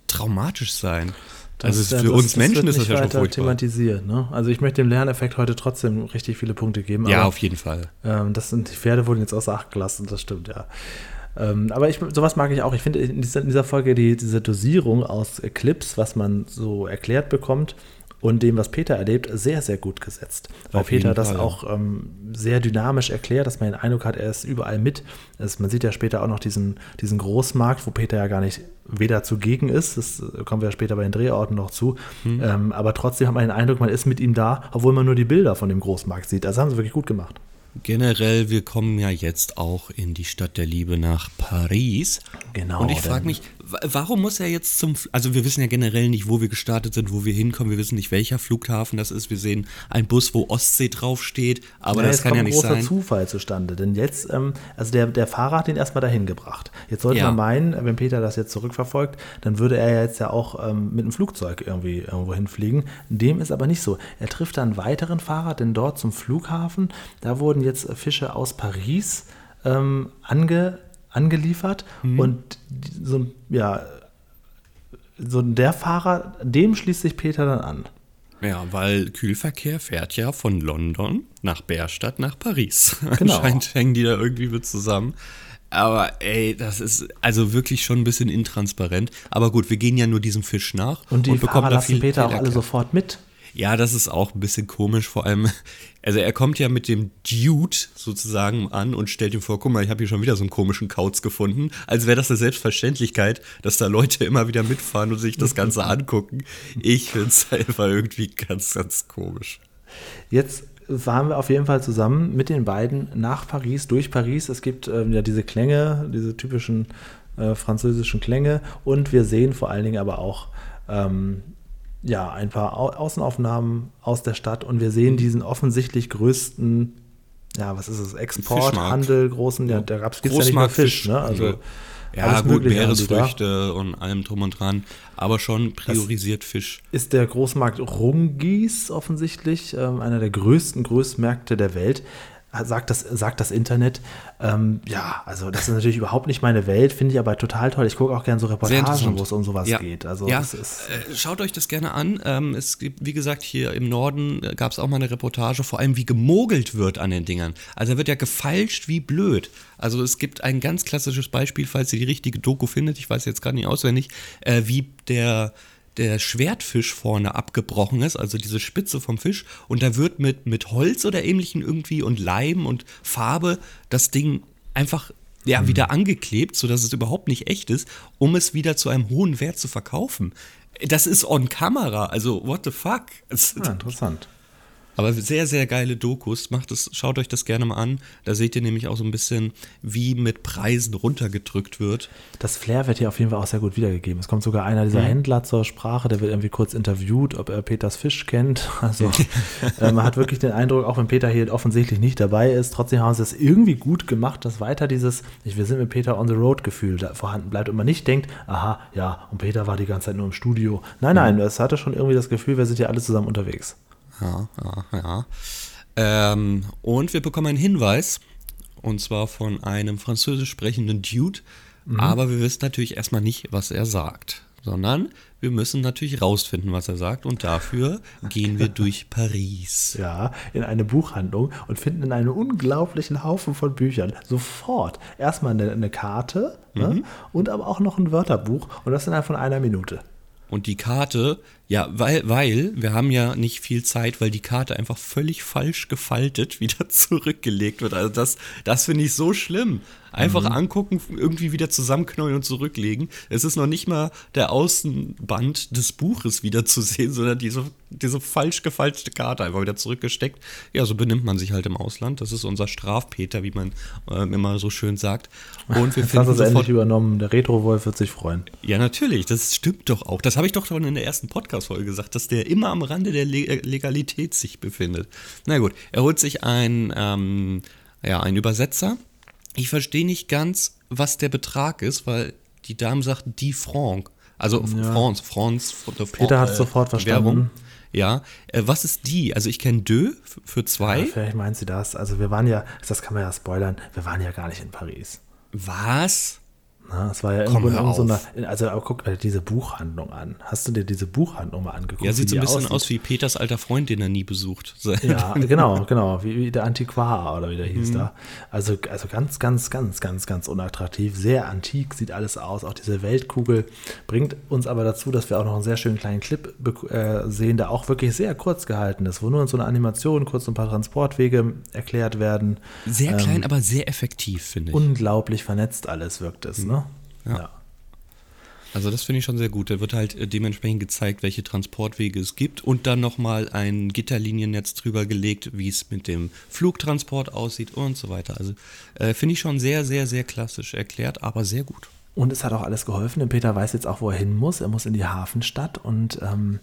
traumatisch sein. Also Das- für das- uns Menschen wird ist das ja schon weiter furchtbar. thematisiert. Ne? Also ich möchte dem Lerneffekt heute trotzdem richtig viele Punkte geben. Ja, aber, auf jeden Fall. ähm, das sind die Pferde wurden jetzt außer Acht gelassen, das stimmt ja. Ähm, aber ich, sowas mag ich auch. Ich finde in dieser, in dieser Folge die, diese Dosierung aus Clips, was man so erklärt bekommt und dem, was Peter erlebt, sehr, sehr gut gesetzt. Weil Auf Peter das Fall. auch ähm, sehr dynamisch erklärt, dass man den Eindruck hat, er ist überall mit. Es, man sieht ja später auch noch diesen, diesen Großmarkt, wo Peter ja gar nicht weder zugegen ist, das äh, kommen wir später bei den Drehorten noch zu, Hm. ähm, aber trotzdem hat man den Eindruck, man ist mit ihm da, obwohl man nur die Bilder von dem Großmarkt sieht. Das haben sie wirklich gut gemacht. Generell, wir kommen ja jetzt auch in die Stadt der Liebe nach Paris. Genau, Und ich frage mich, warum muss er jetzt zum. F- Also, wir wissen ja generell nicht, wo wir gestartet sind, wo wir hinkommen. Wir wissen nicht, welcher Flughafen das ist. Wir sehen einen Bus, wo Ostsee draufsteht. Aber Ja, das kann ja ein nicht großer sein. Zufall zustande. Denn jetzt, ähm, also der, der Fahrer hat ihn erstmal dahin gebracht. Jetzt sollte Ja. man meinen, wenn Peter das jetzt zurückverfolgt, dann würde er ja jetzt ja auch ähm, mit einem Flugzeug irgendwie irgendwo hinfliegen. Dem ist aber nicht so. Er trifft dann einen weiteren Fahrer, denn dort zum Flughafen, da wurden jetzt Fische aus Paris ähm, ange, angeliefert. Mhm. Und so, ja, so der Fahrer, dem schließt sich Peter dann an. Ja, weil Kühlverkehr fährt ja von London nach Bärstadt nach Paris. Genau. Anscheinend hängen die da irgendwie mit zusammen. Aber ey, das ist also wirklich schon ein bisschen intransparent. Aber gut, wir gehen ja nur diesem Fisch nach Und die bekommen Fahrer da lassen viel Peter auch alle sofort mit. Ja, das ist auch ein bisschen komisch, vor allem, also er kommt ja mit dem Dude sozusagen an und stellt ihm vor, guck mal, ich habe hier schon wieder so einen komischen Kauz gefunden, als wäre das eine Selbstverständlichkeit, dass da Leute immer wieder mitfahren und sich das Ganze angucken. Ich finde es einfach irgendwie ganz, ganz komisch. Jetzt fahren wir auf jeden Fall zusammen mit den beiden nach Paris, durch Paris. Es gibt ähm, ja diese Klänge, diese typischen äh, französischen Klänge und wir sehen vor allen Dingen aber auch ähm, ja, ein paar Au Außenaufnahmen aus der Stadt und wir sehen diesen offensichtlich größten, ja, was ist es, Export, Fischmarkt. Handel, großen, ja, da gab es ja nicht nur Fisch, ne? Also ja, alles gut. Meeresfrüchte und allem drum und dran, aber schon priorisiert Fisch. ist der Großmarkt Rungis offensichtlich, ähm, einer der größten Großmärkte der Welt. Sagt das, sagt das Internet. Ähm, ja, also das ist natürlich überhaupt nicht meine Welt, finde ich aber total toll. Ich gucke auch gerne so Reportagen, wo es um sowas ja. geht. Also ja, äh, schaut euch das gerne an. Ähm, es gibt, wie gesagt, hier im Norden gab es auch mal eine Reportage, vor allem wie gemogelt wird an den Dingern. Also da wird ja gefeilscht wie blöd. Also es gibt ein ganz klassisches Beispiel, falls ihr die richtige Doku findet, ich weiß jetzt gerade nicht auswendig, äh, wie der der Schwertfisch vorne abgebrochen ist, also diese Spitze vom Fisch, und da wird mit, mit Holz oder ähnlichem irgendwie und Leim und Farbe das Ding einfach ja, wieder angeklebt, sodass es überhaupt nicht echt ist, um es wieder zu einem hohen Wert zu verkaufen. Das ist on Kamera, also what the fuck? Ja, interessant. Aber sehr, sehr geile Dokus. Macht es, schaut euch das gerne mal an. Da seht ihr nämlich auch so ein bisschen, wie mit Preisen runtergedrückt wird. Das Flair wird hier auf jeden Fall auch sehr gut wiedergegeben. Es kommt sogar einer Mhm. dieser Händler zur Sprache, der wird irgendwie kurz interviewt, ob er Peters Fisch kennt. Also äh, man hat wirklich den Eindruck, auch wenn Peter hier offensichtlich nicht dabei ist, trotzdem haben sie es irgendwie gut gemacht, dass weiter dieses, ich, wir sind mit Peter on the road Gefühl da vorhanden bleibt und man nicht denkt, aha, ja, und Peter war die ganze Zeit nur im Studio. Nein, nein, es hatte schon irgendwie das Gefühl, wir sind ja alle zusammen unterwegs. Ja, ja, ja. Ähm, und wir bekommen einen Hinweis, und zwar von einem französisch sprechenden Dude, aber wir wissen natürlich erstmal nicht, was er sagt, sondern wir müssen natürlich rausfinden, was er sagt, und dafür gehen wir durch Paris. Ja, in eine Buchhandlung und finden in einem unglaublichen Haufen von Büchern. Sofort erstmal eine, eine Karte ne, und aber auch noch ein Wörterbuch. Und das innerhalb von einer Minute. Und die Karte, ja, weil, weil wir haben ja nicht viel Zeit, weil die Karte einfach völlig falsch gefaltet wieder zurückgelegt wird. Also das, das finde ich so schlimm. Einfach angucken, irgendwie wieder zusammenknäulen und zurücklegen. Es ist noch nicht mal der Außenband des Buches wieder zu sehen, sondern diese, diese falsch gefalschte Karte einfach wieder zurückgesteckt. Ja, so benimmt man sich halt im Ausland. Das ist unser Strafpeter, wie man äh, immer so schön sagt. Und wir Jetzt hast du finden es endlich übernommen. Der Retro-Wolf wird sich freuen. ja, natürlich, das stimmt doch auch. Das habe ich doch schon in der ersten Podcast-Folge gesagt, dass der immer am Rande der Le Legalität sich befindet. Na gut, er holt sich ein, ähm, ja, einen Übersetzer. Ich verstehe nicht ganz, was der Betrag ist, weil die Dame sagt die Franc. Also France, France, de Fran- Peter hat's äh, sofort verstanden. Währung. Ja, äh, was ist die? Also ich kenne deux für zwei. Ja, vielleicht meint sie das. Also wir waren ja, das kann man ja spoilern, wir waren ja gar nicht in Paris. Was? Na, es war ja Komm, irgendwo auf. in- also aber guck dir diese Buchhandlung an. Hast du dir diese Buchhandlung mal angeguckt? Ja, sieht so ein bisschen aussieht? aus wie Peters alter Freund, den er nie besucht. Ja, genau, genau, wie, wie der Antiquar oder wie der hieß Mhm. da. Also, also ganz, ganz, ganz, ganz, ganz unattraktiv, sehr antik sieht alles aus. Auch diese Weltkugel bringt uns aber dazu, dass wir auch noch einen sehr schönen kleinen Clip äh, sehen, der auch wirklich sehr kurz gehalten ist, wo nur in so einer Animation kurz ein paar Transportwege erklärt werden. Sehr klein, aber sehr effektiv, finde ich. Unglaublich vernetzt alles wirkt es, ne? Ja. Also das finde ich schon sehr gut. Da wird halt äh, dementsprechend gezeigt, welche Transportwege es gibt und dann nochmal ein Gitterliniennetz drüber gelegt, wie es mit dem Flugtransport aussieht und so weiter. Also äh, finde ich schon sehr, sehr, sehr klassisch erklärt, aber sehr gut. Und es hat auch alles geholfen, denn Peter weiß jetzt auch, wo er hin muss. Er muss in die Hafenstadt und ähm,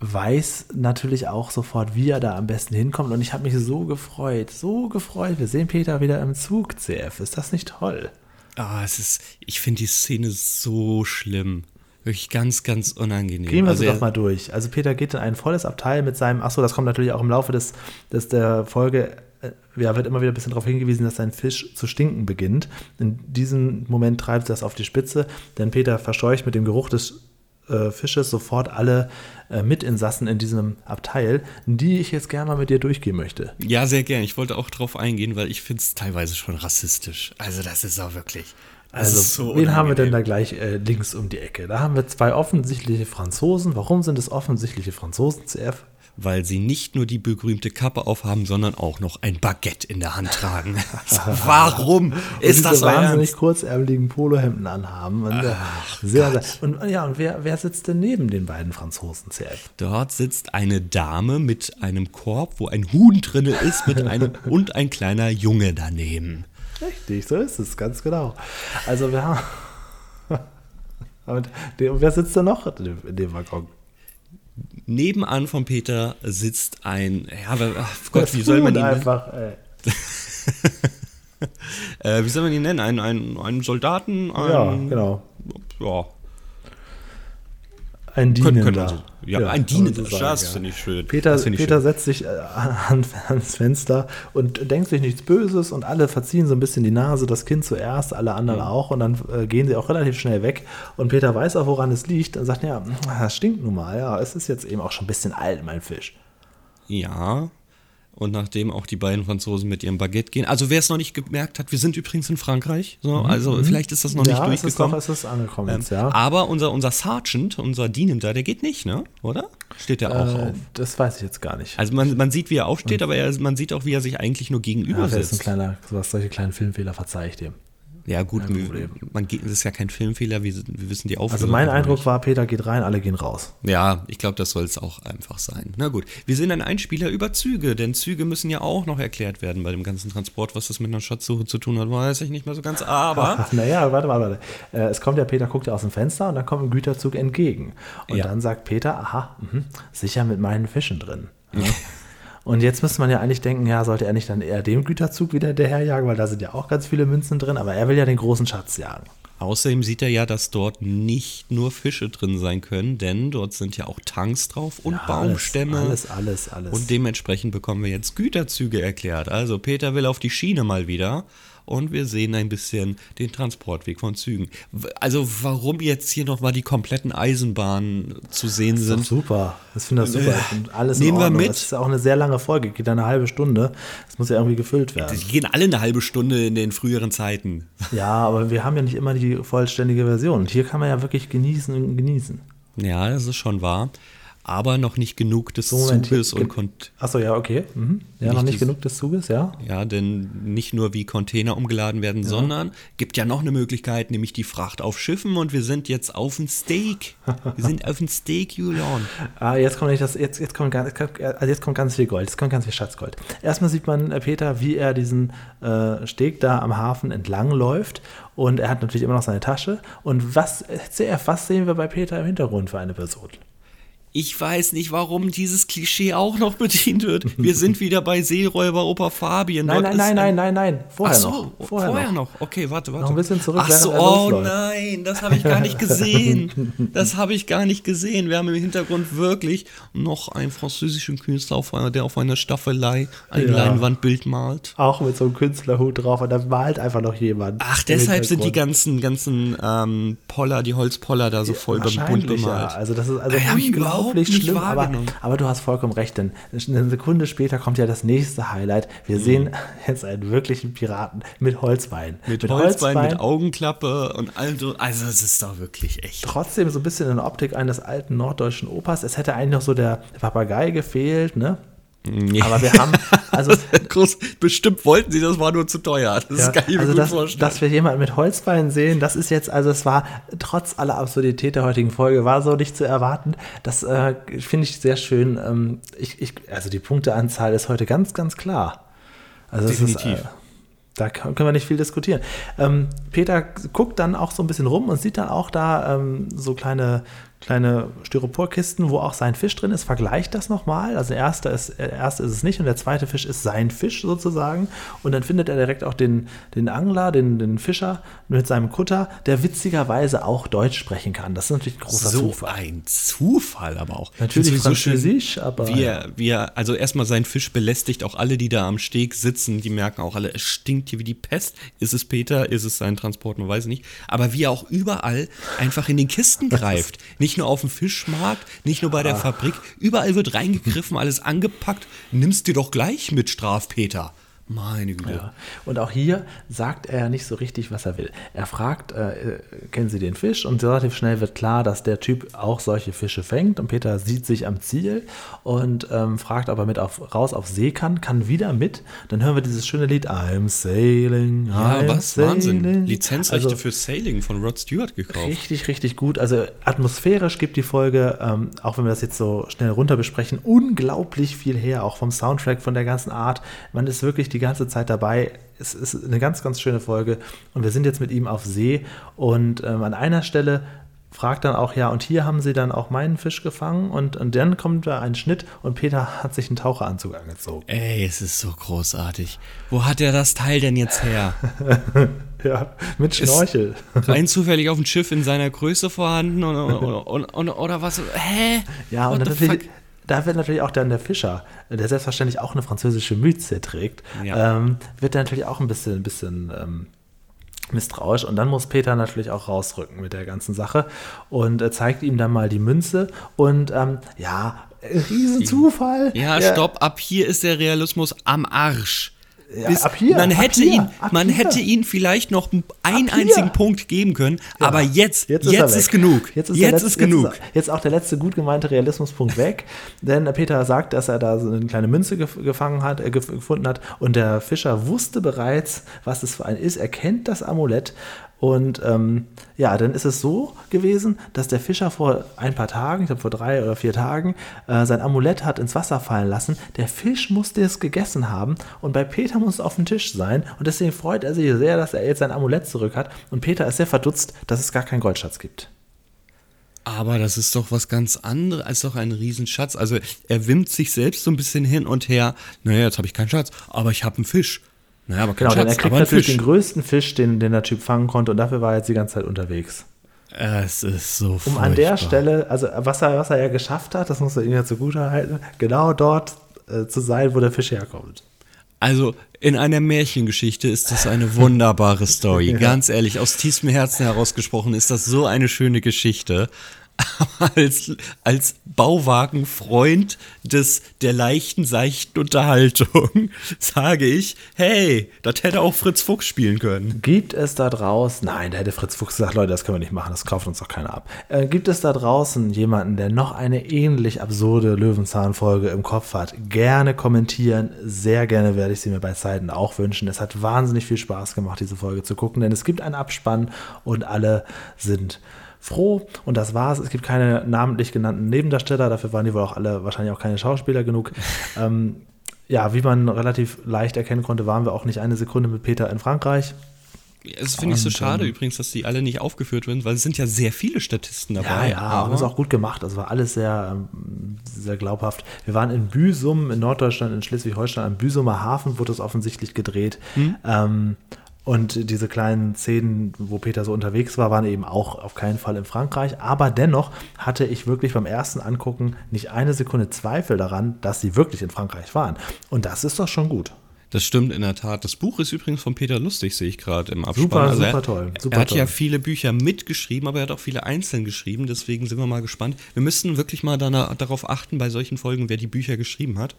weiß natürlich auch sofort, wie er da am besten hinkommt. Und ich habe mich so gefreut, so gefreut. Wir sehen Peter wieder im Zug, CF. Ist das nicht toll? Ah, es ist, ich finde die Szene so schlimm. Wirklich ganz, ganz unangenehm. Gehen wir also sie doch mal durch. Also Peter geht in ein volles Abteil mit seinem, achso, das kommt natürlich auch im Laufe des, des der Folge, äh, ja, wird immer wieder ein bisschen darauf hingewiesen, dass sein Fisch zu stinken beginnt. In diesem Moment treibt das auf die Spitze, denn Peter verscheucht mit dem Geruch des äh, Fisches sofort alle äh, Mitinsassen in diesem Abteil, die ich jetzt gerne mal mit dir durchgehen möchte. Ja, sehr gern. Ich wollte auch drauf eingehen, weil ich finde es teilweise schon rassistisch. Also das ist auch wirklich. Also, so wen haben wir denn unangenehm. da gleich äh, links um die Ecke? Da haben wir zwei offensichtliche Franzosen. Warum sind es offensichtliche Franzosen, CF? Weil sie nicht nur die berühmte Kappe aufhaben, sondern auch noch ein Baguette in der Hand tragen. Warum ist diese das wahnsinnig ernst? kurzärmeligen Polohemden anhaben. Und, äh, sehr, sehr, und ja, und wer, wer sitzt denn neben den beiden Franzosen, CF? Dort sitzt eine Dame mit einem Korb, wo ein Huhn drin ist, mit einem und ein kleiner Junge daneben. Richtig, so ist es, ganz genau. Also wir haben. Und wer sitzt da noch in dem, in dem Waggon? Nebenan von Peter sitzt ein, ja, wer- ach Gott, Das wie soll man ihn nennen? einfach, ey. Äh, wie soll man ihn nennen? Ein, ein, einen Soldaten? Ein, Ja, genau. Ja, Ein Dienender. so- ja, ein Dienender, sagen, das finde ich schön. Peter, ich Peter schön. setzt sich äh, an, ans Fenster und denkt sich nichts Böses und alle verziehen so ein bisschen die Nase, das Kind zuerst, alle anderen Mhm. auch und dann äh, gehen sie auch relativ schnell weg und Peter weiß auch, woran es liegt und sagt, ja, das stinkt nun mal, ja, es ist jetzt eben auch schon ein bisschen alt, mein Fisch. Ja. Und nachdem auch die beiden Franzosen mit ihrem Baguette gehen. Also wer es noch nicht gemerkt hat, wir sind übrigens in Frankreich. So, also vielleicht ist das noch nicht Mhm. ja, es ist durchgekommen. doch, es ist angekommen Ähm, jetzt, ja. Aber unser, unser Sergeant, unser Dienender, der geht nicht, ne? Oder? Steht der auch Äh, auf? das weiß ich jetzt gar nicht. Also man, man sieht, wie er aufsteht, aber er, man sieht auch, wie er sich eigentlich nur gegenüber ja, das ist ein sitzt. kleiner, sowas, solche kleinen Filmfehler verzeihe ich dem. Ja, gut, man geht, das ist ja kein Filmfehler, wir, wir wissen die Auflösung. Also mein Eindruck nicht. war, Peter geht rein, alle gehen raus. Ja, ich glaube, das soll es auch einfach sein. Na gut, wir sehen einen Einspieler über Züge, denn Züge müssen ja auch noch erklärt werden bei dem ganzen Transport. Was das mit einer Schatzsuche zu tun hat, weiß ich nicht mehr so ganz. Aber naja, warte, warte, warte. Äh, es kommt ja, Peter guckt ja aus dem Fenster und dann kommt ein Güterzug entgegen. Und Ja. dann sagt Peter, aha, mhm, sicher mit meinen Fischen drin. Ja. Und jetzt müsste man ja eigentlich denken, ja, sollte er nicht dann eher dem Güterzug wieder hinterherjagen, weil da sind ja auch ganz viele Münzen drin, aber er will ja den großen Schatz jagen. außerdem sieht er ja, dass dort nicht nur Fische drin sein können, denn dort sind ja auch Tanks drauf und Ja, Baumstämme. Alles, alles, alles. Und dementsprechend bekommen wir jetzt Güterzüge erklärt. Also Peter will auf die Schiene mal wieder und wir sehen ein bisschen den Transportweg von Zügen. Also warum jetzt hier nochmal die kompletten Eisenbahnen zu sehen Das sind? super. Das finde ich super. Find alles Nehmen wir mit. Es ist auch eine sehr lange Folge, geht eine halbe Stunde. Das muss ja irgendwie gefüllt werden. Die gehen alle eine halbe Stunde in den früheren Zeiten. Ja, aber wir haben ja nicht immer die vollständige Version. Und hier kann man ja wirklich genießen und genießen. Ja, das ist schon wahr. Aber noch nicht genug des Moment, Zuges ge- und Kont Achso, ja, okay. Mhm. Ja, noch Nicht nicht dies- genug des Zuges, ja. ja, denn nicht nur wie Container umgeladen werden, sondern gibt ja noch eine Möglichkeit, nämlich die Fracht auf Schiffen und wir sind jetzt auf ein Steak. Wir sind auf ein Steak, Julian. Ah, jetzt kommt nicht das, jetzt, jetzt kommt ganz, also jetzt kommt ganz viel Gold, jetzt kommt ganz viel Schatzgold. Erstmal sieht man äh, Peter, wie er diesen äh, Steg da am Hafen entlang läuft und er hat natürlich immer noch seine Tasche. Und was, was sehen wir bei Peter im Hintergrund für eine Person? Ich weiß nicht, warum dieses Klischee auch noch bedient wird. Wir sind wieder bei Seeräuber Opa Fabian. Nein, nein, nein, ein- nein, nein, nein, vorher Ach so, noch. Vorher, noch. Okay, warte, warte. Noch ein bisschen zurück, Ach so, oh nein, das habe ich gar nicht gesehen. Das habe ich gar nicht gesehen. Wir haben im Hintergrund wirklich noch einen französischen Künstler, auf einer, der auf einer Staffelei ein Ja. Leinwandbild malt. Auch mit so einem Künstlerhut drauf und da malt einfach noch jemand. Ach, deshalb sind die ganzen, ganzen ähm, Poller, die Holzpoller da so voll bunt Wahrscheinlich, bemalt. Ja. Also das ist also Ey, hab ich überhaupt unglaublich nicht schlimm, aber, aber du hast vollkommen recht, denn eine Sekunde später kommt ja das nächste Highlight. Wir sehen jetzt einen wirklichen Piraten mit Holzbein. Mhm. Mit, Holzbein, mit Augenklappe und all so. Also es ist doch wirklich echt. Trotzdem so ein bisschen in der Optik eines alten norddeutschen Opas. Es hätte eigentlich noch so der Papagei gefehlt, ne? Aber wir haben, also Groß, bestimmt wollten sie, das war nur zu teuer. Das Ja, kann ich mir also gut dass, vorstellen. dass wir jemanden mit Holzbein sehen, das ist jetzt, also es war trotz aller Absurdität der heutigen Folge, war so nicht zu erwarten. Das äh, finde ich sehr schön. Ähm, ich, ich, also die Punkteanzahl ist heute ganz, ganz klar. Also es ist, Definitiv. äh, da können wir nicht viel diskutieren. Ähm, Peter guckt dann auch so ein bisschen rum und sieht dann auch da ähm, so kleine, kleine Styroporkisten, wo auch sein Fisch drin ist. Vergleicht das nochmal. Also der erste ist, der erste ist es nicht und der zweite Fisch ist sein Fisch sozusagen. Und dann findet er direkt auch den, den Angler, den, den Fischer mit seinem Kutter, der witzigerweise auch Deutsch sprechen kann. Das ist natürlich ein großer so Zufall. ein Zufall aber auch. Natürlich Französisch, aber- Wie er, wie er, also erstmal sein Fisch belästigt auch alle, die da am Steg sitzen, die merken auch alle, es stinkt hier wie die Pest. Ist es Peter, ist es sein Transport, man weiß nicht. Aber wie er auch überall einfach in den Kisten greift. Nicht nur auf dem Fischmarkt, nicht nur bei der Fabrik, überall wird reingegriffen, alles angepackt. Nimmst dir doch gleich mit, Strafpeter. Meine Güte. Ja. Und auch hier sagt er nicht so richtig, was er will. Er fragt, äh, äh, kennen Sie den Fisch? Und relativ schnell wird klar, dass der Typ auch solche Fische fängt. Und Peter sieht sich am Ziel und ähm, fragt, ob er mit auf, raus auf See kann, kann wieder mit. Dann hören wir dieses schöne Lied I'm sailing. Ja, I'm was? Wahnsinn. sailing. Lizenzrechte Also, für Sailing von Rod Stewart gekauft. Richtig, richtig gut. Also atmosphärisch gibt die Folge, ähm, auch wenn wir das jetzt so schnell runter besprechen, unglaublich viel her, auch vom Soundtrack, von der ganzen Art. Man ist wirklich die ganze Zeit dabei. Es ist eine ganz, ganz schöne Folge und wir sind jetzt mit ihm auf See und ähm, an einer Stelle fragt dann auch, ja, und hier haben sie dann auch meinen Fisch gefangen und, und dann kommt da ein Schnitt und Peter hat sich einen Taucheranzug angezogen. Ey, es ist so großartig. Wo hat er das Teil denn jetzt her? Ja, mit Schnorchel. Rein zufällig auf dem Schiff in seiner Größe vorhanden und, und, und, und, oder was? Hä? Ja, und What dann the natürlich, da wird natürlich auch dann der Fischer, der selbstverständlich auch eine französische Mütze trägt, Ja. ähm, wird dann natürlich auch ein bisschen, ein bisschen ähm, misstrauisch. Und dann muss Peter natürlich auch rausrücken mit der ganzen Sache und äh, zeigt ihm dann mal die Münze. Und ähm, ja, Riesenzufall. Ja, stopp, ab hier ist der Realismus am Arsch. Ja, ab hier, man hätte hier, ihn, man hier. hätte ihn vielleicht noch einen einzigen Punkt geben können, aber jetzt, jetzt, ist, weg. genug. Jetzt ist, jetzt letzte, ist genug. Jetzt ist, jetzt auch der letzte gut gemeinte Realismuspunkt weg. Denn Peter sagt, dass er da so eine kleine Münze gef gefangen hat, äh, gef gefunden hat. Und der Fischer wusste bereits, was das für ein ist. Er kennt das Amulett. Und ähm, ja, dann ist es so gewesen, dass der Fischer vor ein paar Tagen, ich glaube vor drei oder vier Tagen, äh, sein Amulett hat ins Wasser fallen lassen. Der Fisch musste es gegessen haben und bei Peter muss es auf dem Tisch sein. Und deswegen freut er sich sehr, dass er jetzt sein Amulett zurück hat. Und Peter ist sehr verdutzt, dass es gar keinen Goldschatz gibt. Aber das ist doch was ganz anderes als doch ein Riesenschatz. Also er wimmt sich selbst so ein bisschen hin und her. Naja, jetzt habe ich keinen Schatz, aber ich habe einen Fisch. Naja, aber Genau, denn er Schatz, kriegt natürlich Fisch. den größten Fisch, den, den der Typ fangen konnte und dafür war er jetzt die ganze Zeit unterwegs. Es ist so Um an der furchtbar. Stelle, also was er, was er ja geschafft hat, das muss er ihm ja zugute halten, genau dort äh, zu sein, wo der Fisch herkommt. Also in einer Märchengeschichte ist das eine wunderbare Story. Ganz ehrlich, aus tiefstem Herzen herausgesprochen ist das so eine schöne Geschichte. als, als Bauwagenfreund des, der leichten, seichten Unterhaltung sage ich, hey, das hätte auch Fritz Fuchs spielen können. Gibt es da draußen, nein, da hätte Fritz Fuchs gesagt, Leute, das können wir nicht machen, das kauft uns doch keiner ab. Äh, gibt es da draußen jemanden, der noch eine ähnlich absurde Löwenzahn-Folge im Kopf hat? Gerne kommentieren, sehr gerne werde ich sie mir bei Zeiten auch wünschen. Es hat wahnsinnig viel Spaß gemacht, diese Folge zu gucken, denn es gibt einen Abspann und alle sind froh und das war's. Es gibt keine namentlich genannten Nebendarsteller, dafür waren die wohl auch alle wahrscheinlich auch keine Schauspieler genug. ähm, ja, wie man relativ leicht erkennen konnte, waren wir auch nicht eine Sekunde mit Peter in Frankreich. Es finde ich so schade übrigens, dass die alle nicht aufgeführt werden, weil es sind ja sehr viele Statisten dabei. Ja, ja, und das ist auch gut gemacht. Das war alles sehr, ähm, sehr glaubhaft. Wir waren in Büsum in Norddeutschland, in Schleswig-Holstein, am Büsumer Hafen wurde es offensichtlich gedreht. Hm. Ähm, und diese kleinen Szenen, wo Peter so unterwegs war, waren eben auch auf keinen Fall in Frankreich. Aber dennoch hatte ich wirklich beim ersten Angucken nicht eine Sekunde Zweifel daran, dass sie wirklich in Frankreich waren. Und das ist doch schon gut. Das stimmt in der Tat. Das Buch ist übrigens von Peter Lustig, sehe ich gerade im Abspann. Super, also super toll. Super er hat toll. ja viele Bücher mitgeschrieben, aber er hat auch viele einzeln geschrieben. Deswegen sind wir mal gespannt. Wir müssen wirklich mal darauf achten, bei solchen Folgen, wer die Bücher geschrieben hat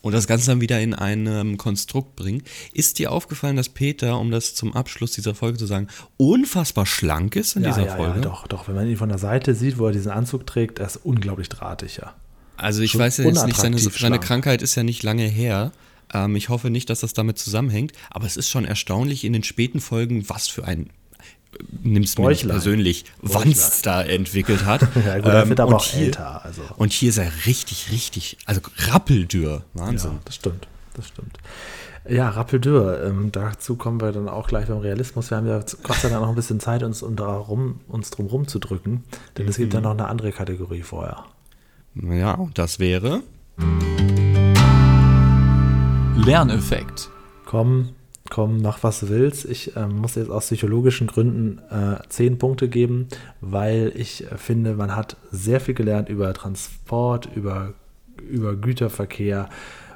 und das Ganze dann wieder in ein ähm, Konstrukt bringen. Ist dir aufgefallen, dass Peter, um das zum Abschluss dieser Folge zu sagen, unfassbar schlank ist in ja, dieser ja, Folge? Ja, doch, doch. Wenn man ihn von der Seite sieht, wo er diesen Anzug trägt, er ist unglaublich drahtig, ja. Also ich Schon weiß ja jetzt nicht, seine, seine, Krankheit ist ja nicht lange her. Ähm, ich hoffe nicht, dass das damit zusammenhängt, aber es ist schon erstaunlich in den späten Folgen, was für ein nimmst mir nicht persönlich, Wanst da entwickelt hat. ja, gut, er wird ähm, aber auch hier, älter. Also. Und hier ist er richtig, richtig, also rappeldürr. Wahnsinn. Ja, das stimmt, das stimmt. Ja, Rappeldür, ähm, dazu kommen wir dann auch gleich beim Realismus. Wir haben ja Gott sei Dank noch ein bisschen Zeit, uns, um darum, uns drum rumzudrücken, denn mhm. es gibt ja noch eine andere Kategorie vorher. Ja, das wäre Lerneffekt. Komm, komm, mach was du willst. Ich äh, muss jetzt aus psychologischen Gründen äh, zehn Punkte geben, weil ich äh, finde, man hat sehr viel gelernt über Transport, über, über Güterverkehr.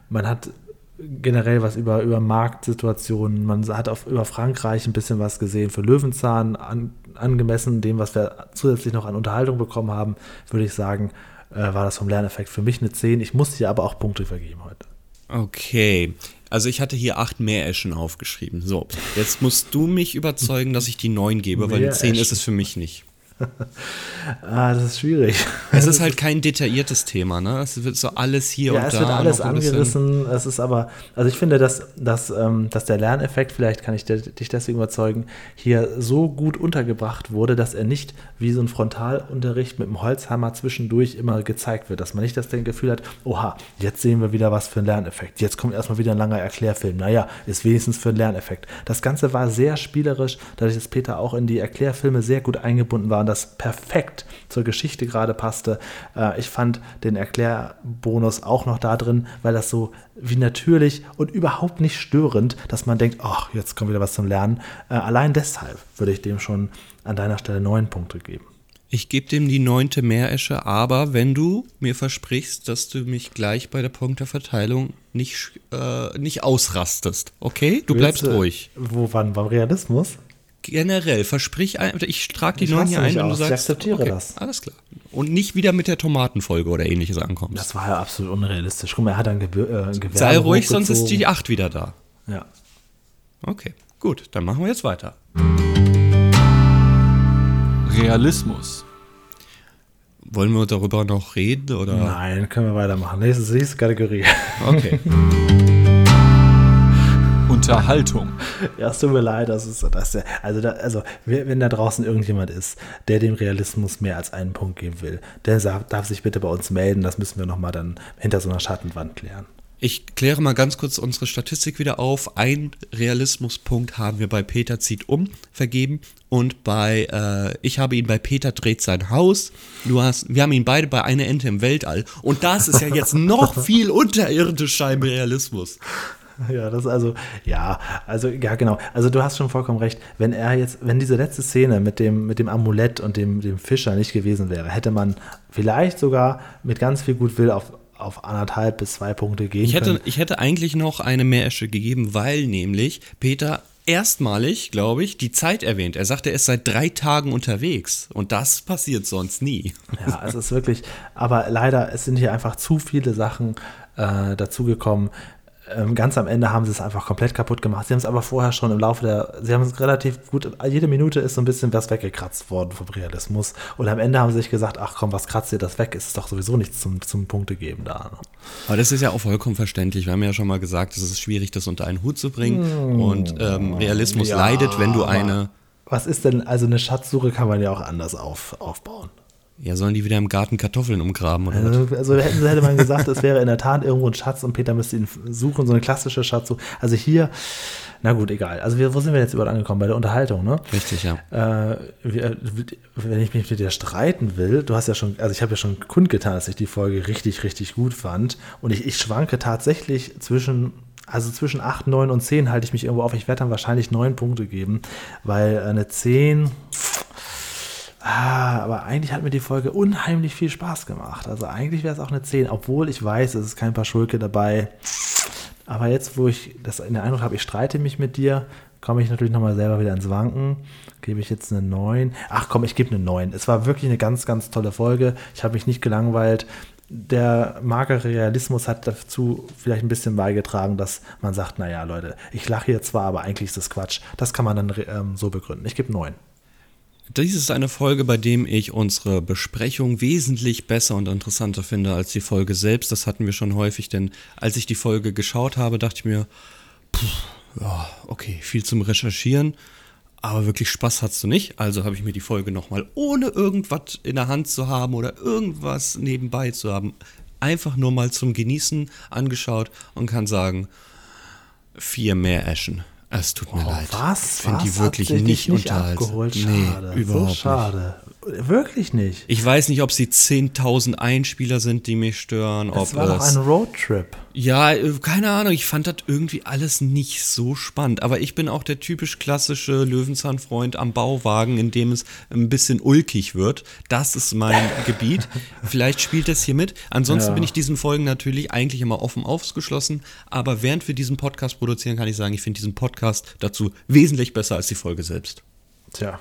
Man hat generell was über, über Marktsituationen. Man hat auf, über Frankreich ein bisschen was gesehen. Für Löwenzahn an, angemessen dem, was wir zusätzlich noch an Unterhaltung bekommen haben, würde ich sagen, äh, war das vom Lerneffekt für mich eine 10. Ich muss hier aber auch Punkte vergeben heute. Okay. Also ich hatte hier acht Meereschen aufgeschrieben. So, jetzt musst du mich überzeugen, dass ich die neun gebe, weil eine zehn ist es für mich nicht. Ah, das ist schwierig. Es ist halt kein detailliertes Thema, ne? Es wird so alles hier ja, und da. Ja, es wird alles angerissen. Es ist aber, also ich finde, dass, dass, ähm, dass der Lerneffekt, vielleicht kann ich dich deswegen überzeugen, hier so gut untergebracht wurde, dass er nicht wie so ein Frontalunterricht mit dem Holzhammer zwischendurch immer gezeigt wird. Dass man nicht das Gefühl hat, oha, jetzt sehen wir wieder was für einen Lerneffekt. Jetzt kommt erstmal wieder ein langer Erklärfilm. Naja, ist wenigstens für einen Lerneffekt. Das Ganze war sehr spielerisch, dadurch, dass Peter auch in die Erklärfilme sehr gut eingebunden war und das perfekt zur Geschichte gerade passte. Äh, ich fand den Erklärbonus auch noch da drin, weil das so wie natürlich und überhaupt nicht störend, dass man denkt, ach, jetzt kommt wieder was zum Lernen. Äh, allein deshalb würde ich dem schon an deiner Stelle neun Punkte geben. Ich gebe dem die neunte Meeresche, aber wenn du mir versprichst, dass du mich gleich bei der Punkteverteilung nicht, äh, nicht ausrastest, okay? Du bleibst Willst, ruhig. Wo, wann? Beim Realismus? Generell, versprich, ich trage die neuen hier ein und du sagst, ich akzeptiere okay, das. Alles klar. Und nicht wieder mit der Tomatenfolge oder ähnliches ankommst. Das war ja absolut unrealistisch. Guck mal, er hat ein Gebir äh, Gewehr. Sei ruhig, sonst ist die 8 wieder da. Ja. Okay, gut, dann machen wir jetzt weiter. Realismus. Wollen wir darüber noch reden oder? Nein, können wir weitermachen. Nächste, nächste Kategorie. Okay. Unterhaltung. Ja, es tut mir leid, das ist, das ist also, da, also wenn da draußen irgendjemand ist, der dem Realismus mehr als einen Punkt geben will, der darf sich bitte bei uns melden. Das müssen wir nochmal dann hinter so einer Schattenwand klären. Ich kläre mal ganz kurz unsere Statistik wieder auf. Ein Realismuspunkt haben wir bei Peter zieht um vergeben und bei äh, ich habe ihn bei Peter dreht sein Haus. Du hast, wir haben ihn beide bei einer Ente im Weltall und das ist ja jetzt noch viel unterirdisch scheinbar Realismus. Ja, das ist also, ja, also, ja, genau. Also du hast schon vollkommen recht. Wenn er jetzt, wenn diese letzte Szene mit dem, mit dem Amulett und dem, dem Fischer nicht gewesen wäre, hätte man vielleicht sogar mit ganz viel Gutwill auf, auf anderthalb bis zwei Punkte gehen ich hätte, können. Ich hätte eigentlich noch eine Meeresche gegeben, weil nämlich Peter erstmalig, glaube ich, die Zeit erwähnt. Er sagt, er ist seit drei Tagen unterwegs. Und das passiert sonst nie. Ja, es ist wirklich, aber leider, es sind hier einfach zu viele Sachen äh, dazugekommen. Ähm, ganz am Ende haben sie es einfach komplett kaputt gemacht. Sie haben es aber vorher schon im Laufe der, sie haben es relativ gut, jede Minute ist so ein bisschen was weggekratzt worden vom Realismus. Und am Ende haben sie sich gesagt, ach komm, was kratzt ihr das weg? Es ist doch sowieso nichts zum, zum Punkte geben da. Ne? Aber das ist ja auch vollkommen verständlich. Wir haben ja schon mal gesagt, es ist schwierig, das unter einen Hut zu bringen. Hm. Und ähm, Realismus Ja, leidet, wenn du eine. Was ist denn, also eine Schatzsuche kann man ja auch anders auf, aufbauen. Ja, sollen die wieder im Garten Kartoffeln umgraben oder was? Also, also hätten, hätte man gesagt, es wäre in der Tat irgendwo ein Schatz und Peter müsste ihn suchen, so eine klassische Schatzsuche. Also hier, na gut, egal. Also wir, wo sind wir jetzt überhaupt angekommen? Bei der Unterhaltung, ne? Richtig, ja. Äh, wenn ich mich mit dir streiten will, du hast ja schon, also ich habe ja schon kundgetan, dass ich die Folge richtig, richtig gut fand. Und ich, ich schwanke tatsächlich zwischen, also zwischen 8, 9 und 10 halte ich mich irgendwo auf. Ich werde dann wahrscheinlich 9 Punkte geben, weil eine 10. Ah, aber eigentlich hat mir die Folge unheimlich viel Spaß gemacht. Also eigentlich wäre es auch eine 10, obwohl ich weiß, es ist kein paar Schulke dabei. Aber jetzt, wo ich das in der Eindruck habe, ich streite mich mit dir, komme ich natürlich nochmal selber wieder ins Wanken. Gebe ich jetzt eine 9. Ach komm, ich gebe eine 9. Es war wirklich eine ganz, ganz tolle Folge. Ich habe mich nicht gelangweilt. Der magere Realismus hat dazu vielleicht ein bisschen beigetragen, dass man sagt, naja, Leute, ich lache hier zwar, aber eigentlich ist das Quatsch. Das kann man dann ähm, so begründen. Ich gebe 9. Dies ist eine Folge, bei dem ich unsere Besprechung wesentlich besser und interessanter finde als die Folge selbst. Das hatten wir schon häufig, denn als ich die Folge geschaut habe, dachte ich mir, puh, ja, okay, viel zum Recherchieren, aber wirklich Spaß hast du nicht. Also habe ich mir die Folge nochmal, ohne irgendwas in der Hand zu haben oder irgendwas nebenbei zu haben, einfach nur mal zum Genießen angeschaut und kann sagen, vier mehr Eschen. Es tut mir leid. Oh, Was? Ich finde die wirklich nicht, nicht unterhaltsam. abgeholt? Nee, überhaupt so schade. Wirklich nicht. Ich weiß nicht, ob sie 10.000 Einspieler sind, die mich stören. Es war doch es ein Roadtrip. ja, äh, keine Ahnung. Ich fand das irgendwie alles nicht so spannend. Aber ich bin auch der typisch klassische Löwenzahnfreund am Bauwagen, in dem es ein bisschen ulkig wird. Das ist mein Gebiet. Vielleicht spielt das hier mit. Ansonsten Ja. bin ich diesen Folgen natürlich eigentlich immer offen aufgeschlossen. Aber während wir diesen Podcast produzieren, kann ich sagen, ich finde diesen Podcast dazu wesentlich besser als die Folge selbst. Tja.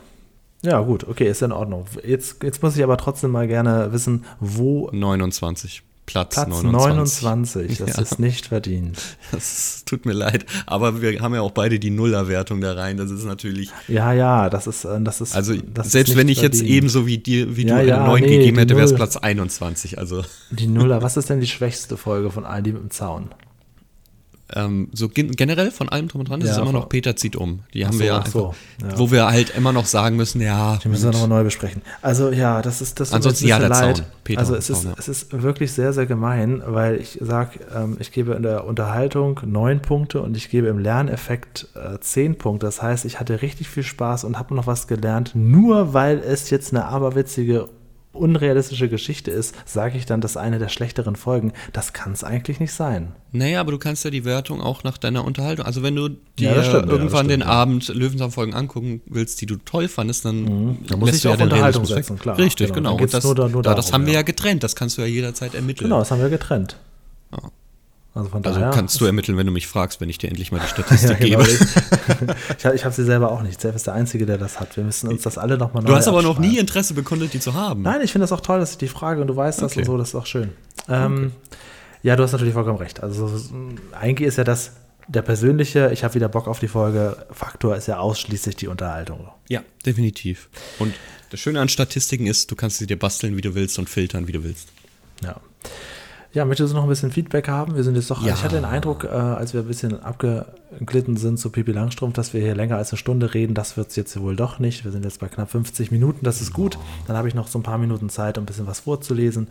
Ja, gut, okay, ist in Ordnung. Jetzt, jetzt muss ich aber trotzdem mal gerne wissen, wo 29. Platz, Platz 29. 29, das Ja. ist nicht verdient. Das tut mir leid, aber wir haben ja auch beide die Nullerwertung da rein. Das ist natürlich. Ja, ja, das ist, äh, das ist. Also, das ist selbst nicht wenn ich jetzt verdient. ebenso wie dir, wie Ja, du eine ja, 9 nee, gegeben hätte, wäre es. Platz 21. Also, Die Nuller, was ist denn die schwächste Folge von all die mit dem Zaun? Ähm, so gen generell von allem drum und dran ist Ja, es immer noch Peter zieht um. Die haben so, wir ja ach so, einfach, ja. wo wir halt immer noch sagen müssen, ja. Die müssen wir nochmal neu besprechen. Also ja, das ist das Ansonsten ja, der Zaun. Peter also es ist, Zaun, ja. es ist wirklich sehr, sehr gemein, weil ich sage, ähm, ich gebe in der Unterhaltung neun Punkte und ich gebe im Lerneffekt äh, zehn Punkte. Das heißt, ich hatte richtig viel Spaß und habe noch was gelernt. Nur weil es jetzt eine aberwitzige unrealistische Geschichte ist, sage ich dann, das ist eine der schlechteren Folgen. Das kann es eigentlich nicht sein. Naja, aber du kannst ja die Wertung auch nach deiner Unterhaltung. Also wenn du dir Ja, stimmt, ja, irgendwann das den ja. Abend Löwenzahnfolgen angucken willst, die du toll fandest, dann, Mhm. Da muss ich du auf den Unterhaltung setzen, klar. Richtig, Genau, genau. Und das, nur da- nur ja, das darum, haben wir ja. ja getrennt. Das kannst du ja jederzeit ermitteln. Genau, das haben wir getrennt. Also von Also daher. kannst du ermitteln, wenn du mich fragst, wenn ich dir endlich mal die Statistik Ja, genau. gebe. Ich, ich habe sie selber auch nicht. Selbst ist der Einzige, der das hat. Wir müssen uns das alle nochmal neu Du hast aber noch nie Interesse bekundet, die zu haben. Nein, ich finde das auch toll, dass ich die frage und du weißt das Okay. und so, das ist auch schön. Ähm, Ja, du hast natürlich vollkommen recht. Also so- eigentlich ist ja das der persönliche, ich habe wieder Bock auf die Folge, Faktor ist ja ausschließlich die Unterhaltung. Ja, definitiv. Und das Schöne an Statistiken ist, du kannst sie dir basteln, wie du willst und filtern, wie du willst. Ja. Ja, möchtest du noch ein bisschen Feedback haben? Wir sind jetzt doch, Ja. ich hatte den Eindruck, äh, als wir ein bisschen abgeglitten sind zu Pipi Langstrumpf, dass wir hier länger als eine Stunde reden. Das wird es jetzt wohl doch nicht. Wir sind jetzt bei knapp 50 Minuten, das ist gut. Dann habe ich noch so ein paar Minuten Zeit, um ein bisschen was vorzulesen.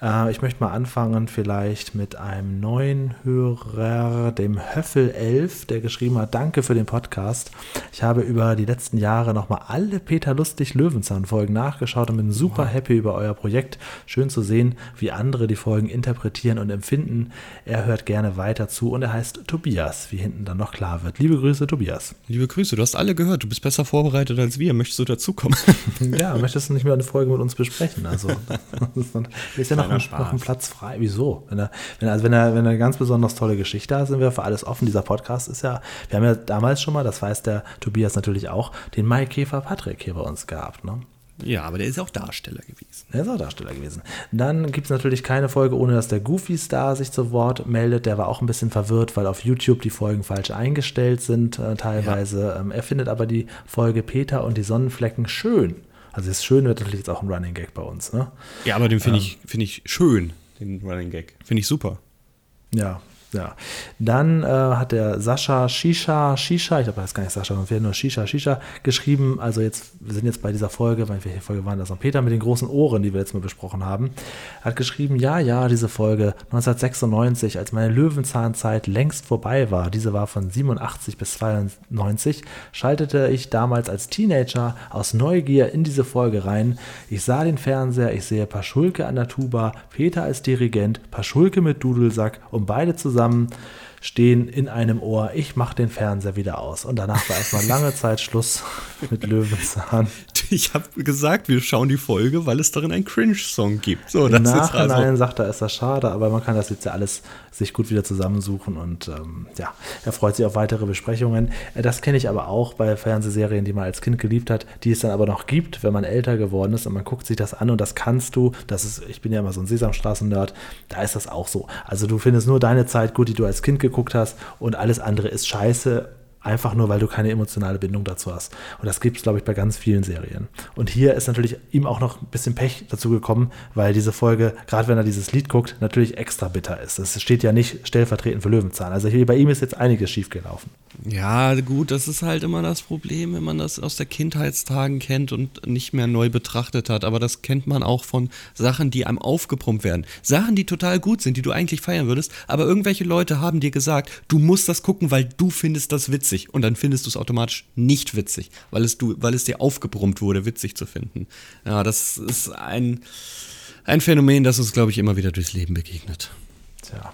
Äh, ich möchte mal anfangen vielleicht mit einem neuen Hörer, dem Höffel 11, der geschrieben hat, danke für den Podcast. Ich habe über die letzten Jahre nochmal alle Peter Lustig Löwenzahn Folgen nachgeschaut und bin super happy über euer Projekt. Schön zu sehen, wie andere die Folgen interpretieren interpretieren und empfinden. Er hört gerne weiter zu und er heißt Tobias, wie hinten dann noch klar wird. Liebe Grüße, Tobias. Liebe Grüße, du hast alle gehört, du bist besser vorbereitet als wir. Möchtest du dazukommen? ja, möchtest du nicht mehr eine Folge mit uns besprechen? Also, ist ja noch ein, noch ein, Platz frei. Wieso? Wenn er, wenn also wenn er, wenn er eine ganz besonders tolle Geschichte hat, sind wir für alles offen. Dieser Podcast ist ja, wir haben ja damals schon mal, das weiß der Tobias natürlich auch, den Maikäfer Patrick hier bei uns gehabt. Ne? Ja, aber der ist auch Darsteller gewesen. Der ist auch Darsteller gewesen. Dann gibt es natürlich keine Folge, ohne dass der Goofy-Star sich zu Wort meldet. Der war auch ein bisschen verwirrt, weil auf YouTube die Folgen falsch eingestellt sind äh, teilweise. Ja. Ähm, er findet aber die Folge Peter und die Sonnenflecken schön. Also das Schön wird natürlich jetzt auch ein Running Gag bei uns. Ne? Ja, aber den finde ähm, ich, find ich schön, den Running Gag. Finde ich super. Ja, ja. Dann äh, hat der Sascha Shisha, Shisha, ich glaube, das ist gar nicht Sascha, sondern nur Shisha, Shisha geschrieben. Also jetzt, wir sind jetzt bei dieser Folge, weil welche Folge waren das noch? Peter mit den großen Ohren, die wir jetzt mal besprochen haben, hat geschrieben, ja, ja, diese Folge 1996, als meine Löwenzahnzeit längst vorbei war, diese war von 87 bis 92, schaltete ich damals als Teenager aus Neugier in diese Folge rein. Ich sah den Fernseher, ich sehe Paschulke an der Tuba, Peter als Dirigent, Paschulke mit Dudelsack und beide zusammen zusammen stehen in einem Ohr, ich mache den Fernseher wieder aus. Und danach war erstmal lange Zeit Schluss mit Löwenzahn. Ich habe gesagt, wir schauen die Folge, weil es darin einen Cringe-Song gibt. So, Im Nachhinein also sagt er, ist das schade, aber man kann das jetzt ja alles sich gut wieder zusammensuchen und ähm, ja, er freut sich auf weitere Besprechungen. Äh, das kenne ich aber auch bei Fernsehserien, die man als Kind geliebt hat, die es dann aber noch gibt, wenn man älter geworden ist und man guckt sich das an und das kannst du. Das ist, ich bin ja immer so ein Sesamstraßen-Nerd, da ist das auch so. Also du findest nur deine Zeit gut, die du als Kind geguckt hast und alles andere ist scheiße, einfach nur, weil du keine emotionale Bindung dazu hast. Und das gibt es, glaube ich, bei ganz vielen Serien. Und hier ist natürlich ihm auch noch ein bisschen Pech dazu gekommen, weil diese Folge, gerade wenn er dieses Lied guckt, natürlich extra bitter ist. Es steht ja nicht stellvertretend für Löwenzahn. Also hier bei ihm ist jetzt einiges schiefgelaufen. Ja, gut, das ist halt immer das Problem, wenn man das aus der Kindheitstagen kennt und nicht mehr neu betrachtet hat. Aber das kennt man auch von Sachen, die einem aufgepumpt werden. Sachen, die total gut sind, die du eigentlich feiern würdest, aber irgendwelche Leute haben dir gesagt, du musst das gucken, weil du findest das witzig. Und dann findest du es automatisch nicht witzig, weil es, du, weil es dir aufgebrummt wurde, witzig zu finden. Ja, das ist ein, ein Phänomen, das uns, glaube ich, immer wieder durchs Leben begegnet. Tja.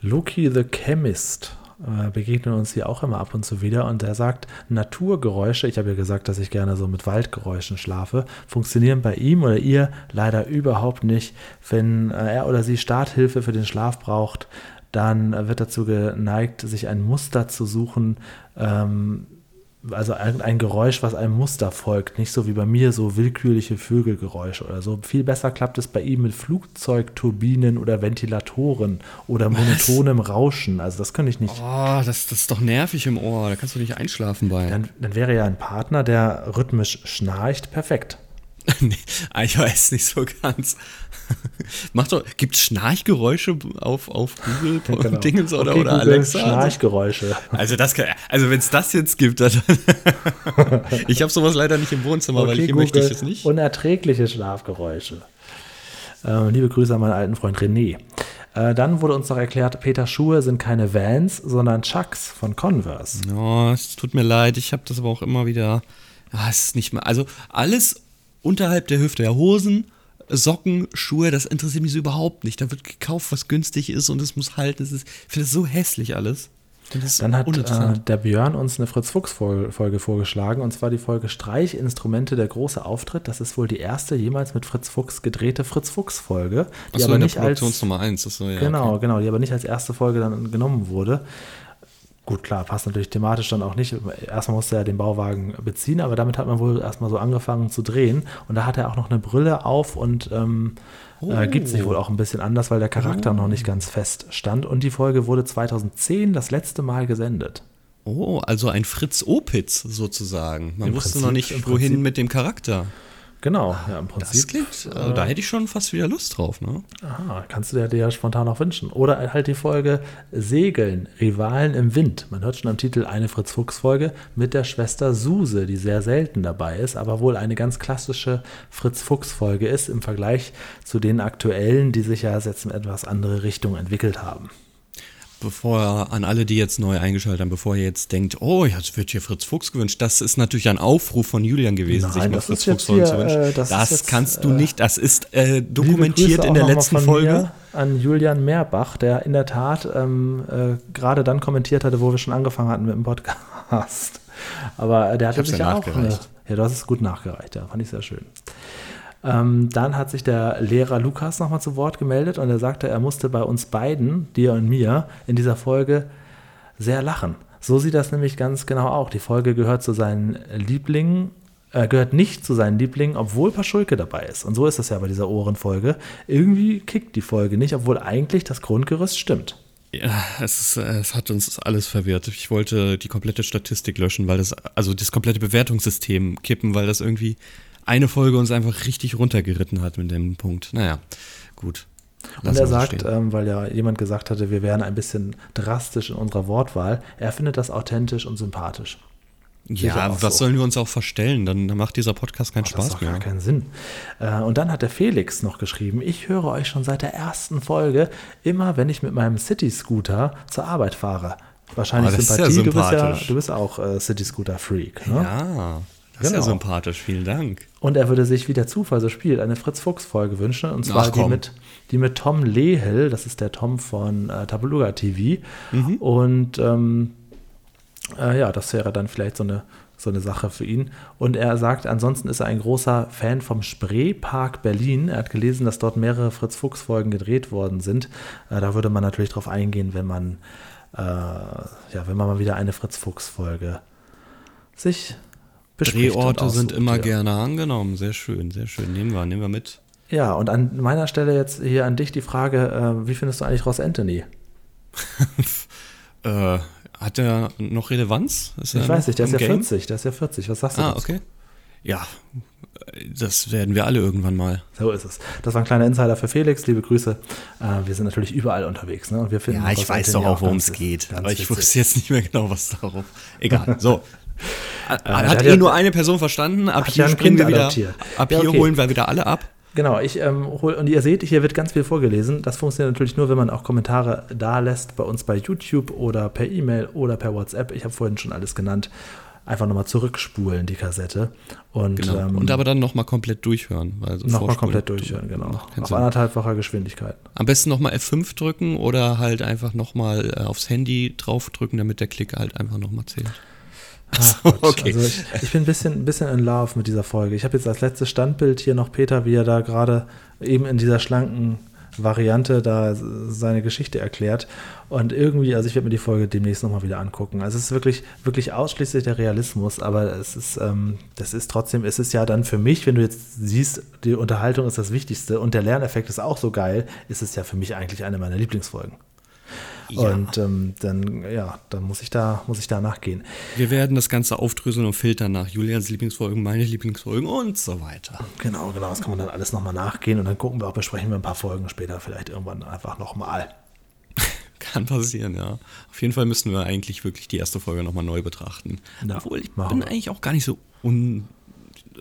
Loki the Chemist äh, begegnen uns hier auch immer ab und zu wieder. Und er sagt, Naturgeräusche, ich habe ja gesagt, dass ich gerne so mit Waldgeräuschen schlafe, funktionieren bei ihm oder ihr leider überhaupt nicht. Wenn äh, er oder sie Starthilfe für den Schlaf braucht, dann wird dazu geneigt, sich ein Muster zu suchen, ähm, also ein, Geräusch, was einem Muster folgt, nicht so wie bei mir so willkürliche Vögelgeräusche oder so. Viel besser klappt es bei ihm mit Flugzeugturbinen oder Ventilatoren oder monotonem Rauschen. Also das könnte ich nicht. Oh, das, das ist doch nervig im Ohr. Da kannst du nicht einschlafen bei. Dann, dann wäre ja ein Partner, der rhythmisch schnarcht, perfekt. nee, ich weiß nicht so ganz. Macht doch, gibt es Schnarchgeräusche auf, auf Google genau. Dingens oder, okay, oder Google, Alexa? Schnarchgeräusche. Also das kann, also wenn es das jetzt gibt, dann ich habe sowas leider nicht im Wohnzimmer, okay, weil hier Google, möchte ich es nicht. Unerträgliche Schlafgeräusche. Äh, liebe Grüße an meinen alten Freund René. Äh, dann wurde uns noch erklärt, Peter Schuhe sind keine Vans, sondern Chucks von Converse. Oh, es tut mir leid, ich habe das aber auch immer wieder. Ah, es ist nicht mehr. Also alles unterhalb der Hüfte, der Hosen, Socken, Schuhe, das interessiert mich so überhaupt nicht. Da wird gekauft, was günstig ist und es muss halten. ich finde das so hässlich alles. Dann hat äh, der Björn uns eine Fritz-Fuchs-Folge vorgeschlagen, und zwar die Folge Streichinstrumente, der große Auftritt. Das ist wohl die erste jemals mit Fritz Fuchs gedrehte Fritz Fuchs-Folge. Die Achso, aber nicht als, Nummer 1. So, ja, genau, okay. genau, die aber nicht als erste Folge dann genommen wurde. Gut, klar, passt natürlich thematisch dann auch nicht. Erstmal musste er den Bauwagen beziehen, aber damit hat man wohl erstmal so angefangen zu drehen. Und da hat er auch noch eine Brille auf und ähm, oh. äh, gibt sich wohl auch ein bisschen anders, weil der Charakter oh. noch nicht ganz fest stand. Und die Folge wurde 2010 das letzte Mal gesendet. Oh, also ein Fritz Opitz sozusagen. Man Im wusste Prinzip, noch nicht, wohin mit dem Charakter. Genau, ah, ja, im Prinzip. Das klingt, also da hätte ich schon fast wieder Lust drauf, ne? Aha, kannst du dir ja spontan auch wünschen. Oder halt die Folge Segeln, Rivalen im Wind. Man hört schon am Titel eine Fritz-Fuchs-Folge mit der Schwester Suse, die sehr selten dabei ist, aber wohl eine ganz klassische Fritz-Fuchs-Folge ist im Vergleich zu den aktuellen, die sich ja jetzt in etwas andere Richtung entwickelt haben. Bevor an alle, die jetzt neu eingeschaltet haben, bevor ihr jetzt denkt, oh, jetzt wird hier Fritz Fuchs gewünscht, das ist natürlich ein Aufruf von Julian gewesen, Nein, sich mal das Fritz Fuchs hier, zu wünschen. äh, das das jetzt, kannst du äh, nicht, das ist äh, dokumentiert in der letzten Folge. An Julian Mehrbach, der in der Tat ähm, äh, gerade dann kommentiert hatte, wo wir schon angefangen hatten mit dem Podcast. Aber äh, der hatte hab's sich ja auch. Ja, du hast es gut nachgereicht, ja, fand ich sehr schön. Ähm, dann hat sich der Lehrer Lukas nochmal zu Wort gemeldet und er sagte, er musste bei uns beiden, dir und mir, in dieser Folge sehr lachen. So sieht das nämlich ganz genau auch. Die Folge gehört zu seinen Lieblingen, äh, gehört nicht zu seinen Lieblingen, obwohl Paschulke dabei ist. Und so ist das ja bei dieser Ohrenfolge. Irgendwie kickt die Folge nicht, obwohl eigentlich das Grundgerüst stimmt. Ja, es, ist, es hat uns alles verwirrt. Ich wollte die komplette Statistik löschen, weil das, also das komplette Bewertungssystem kippen, weil das irgendwie eine Folge uns einfach richtig runtergeritten hat mit dem Punkt. Naja, gut. Und Lassen er sagt, ähm, weil ja jemand gesagt hatte, wir wären ein bisschen drastisch in unserer Wortwahl, er findet das authentisch und sympathisch. ja, was so. sollen wir uns auch verstellen? Dann, macht dieser Podcast keinen Das hat Spaß doch gar mehr. keinen Sinn. Äh, und dann hat der Felix noch geschrieben, ich höre euch schon seit der ersten Folge, immer wenn ich mit meinem City-Scooter zur Arbeit fahre. Wahrscheinlich Oh, das ist Sympathie, ja du, bist ja, du bist auch äh, City-Scooter-Freak. Ne? Ja, das ist Genau. ja sympathisch. Vielen Dank. Und er würde sich, wie der Zufall so spielt, eine Fritz-Fuchs-Folge wünschen. Und zwar Ach, die mit, die mit Tom Lehel, das ist der Tom von äh, Tabeluga TV. Mhm. Und ähm, äh, ja, das wäre dann vielleicht so eine, so eine Sache für ihn. Und er sagt, ansonsten ist er ein großer Fan vom Spreepark Berlin. Er hat gelesen, dass dort mehrere Fritz-Fuchs-Folgen gedreht worden sind. Äh, da würde man natürlich drauf eingehen, wenn man, äh, ja, wenn man mal wieder eine Fritz-Fuchs-Folge sich Drehorte sind immer gerne angenommen. Sehr schön, sehr schön. Nehmen wir, nehmen wir mit. Ja, und an meiner Stelle jetzt hier an dich die Frage, äh, wie findest du eigentlich Ross Anthony? Äh, hat der noch Relevanz? Ist Ich er weiß nicht, der ist ja Game? 40, der ist ja 40. Was sagst du Ah, dazu? okay. Ja, das werden wir alle irgendwann mal. So ist es. Das war ein kleiner Insider für Felix. Liebe Grüße. Äh, wir sind natürlich überall unterwegs. Ne? Und wir finden Ja, ich weiß doch auch, worum es geht. Aber ich wusste jetzt nicht mehr genau, was darauf. Egal. So. Hat der hat eh ja- nur eine Person verstanden. Ab hier ja springen wir wieder. Ab hier okay. holen wir wieder alle ab. Genau, ich ähm, hol, und ihr seht, hier wird ganz viel vorgelesen. Das funktioniert natürlich nur, wenn man auch Kommentare da lässt, bei uns bei YouTube oder per E-Mail oder per WhatsApp. Ich habe vorhin schon alles genannt. Einfach nochmal zurückspulen, die Kassette. Und, Genau. ähm, Und aber dann nochmal komplett durchhören. Weil so nochmal komplett durchhören, genau. Auf anderthalbfacher Geschwindigkeit. Am besten nochmal F5 drücken oder halt einfach nochmal äh, aufs Handy draufdrücken, damit der Klick halt einfach nochmal zählt. Ach So, okay. Also ich, ich bin ein bisschen, ein bisschen in Love mit dieser Folge. Ich habe jetzt als letztes Standbild hier noch Peter, wie er da gerade eben in dieser schlanken Variante da seine Geschichte erklärt. Und irgendwie, also ich werde mir die Folge demnächst nochmal wieder angucken. Also es ist wirklich, wirklich ausschließlich der Realismus, aber es ist, ähm, das ist trotzdem, es ist ja dann für mich, wenn du jetzt siehst, die Unterhaltung ist das Wichtigste und der Lerneffekt ist auch so geil, ist es ja für mich eigentlich eine meiner Lieblingsfolgen. Und ähm, dann, ja, dann muss ich da, muss ich da nachgehen. Wir werden das Ganze aufdröseln und filtern nach Julians Lieblingsfolgen, meine Lieblingsfolgen und so weiter. Genau, genau, das kann man dann alles nochmal nachgehen und dann gucken wir auch, besprechen wir ein paar Folgen später vielleicht irgendwann einfach nochmal. Kann passieren, ja. Auf jeden Fall müssen wir eigentlich wirklich die erste Folge nochmal neu betrachten. Ja, Obwohl ich bin wir. eigentlich auch gar nicht so un,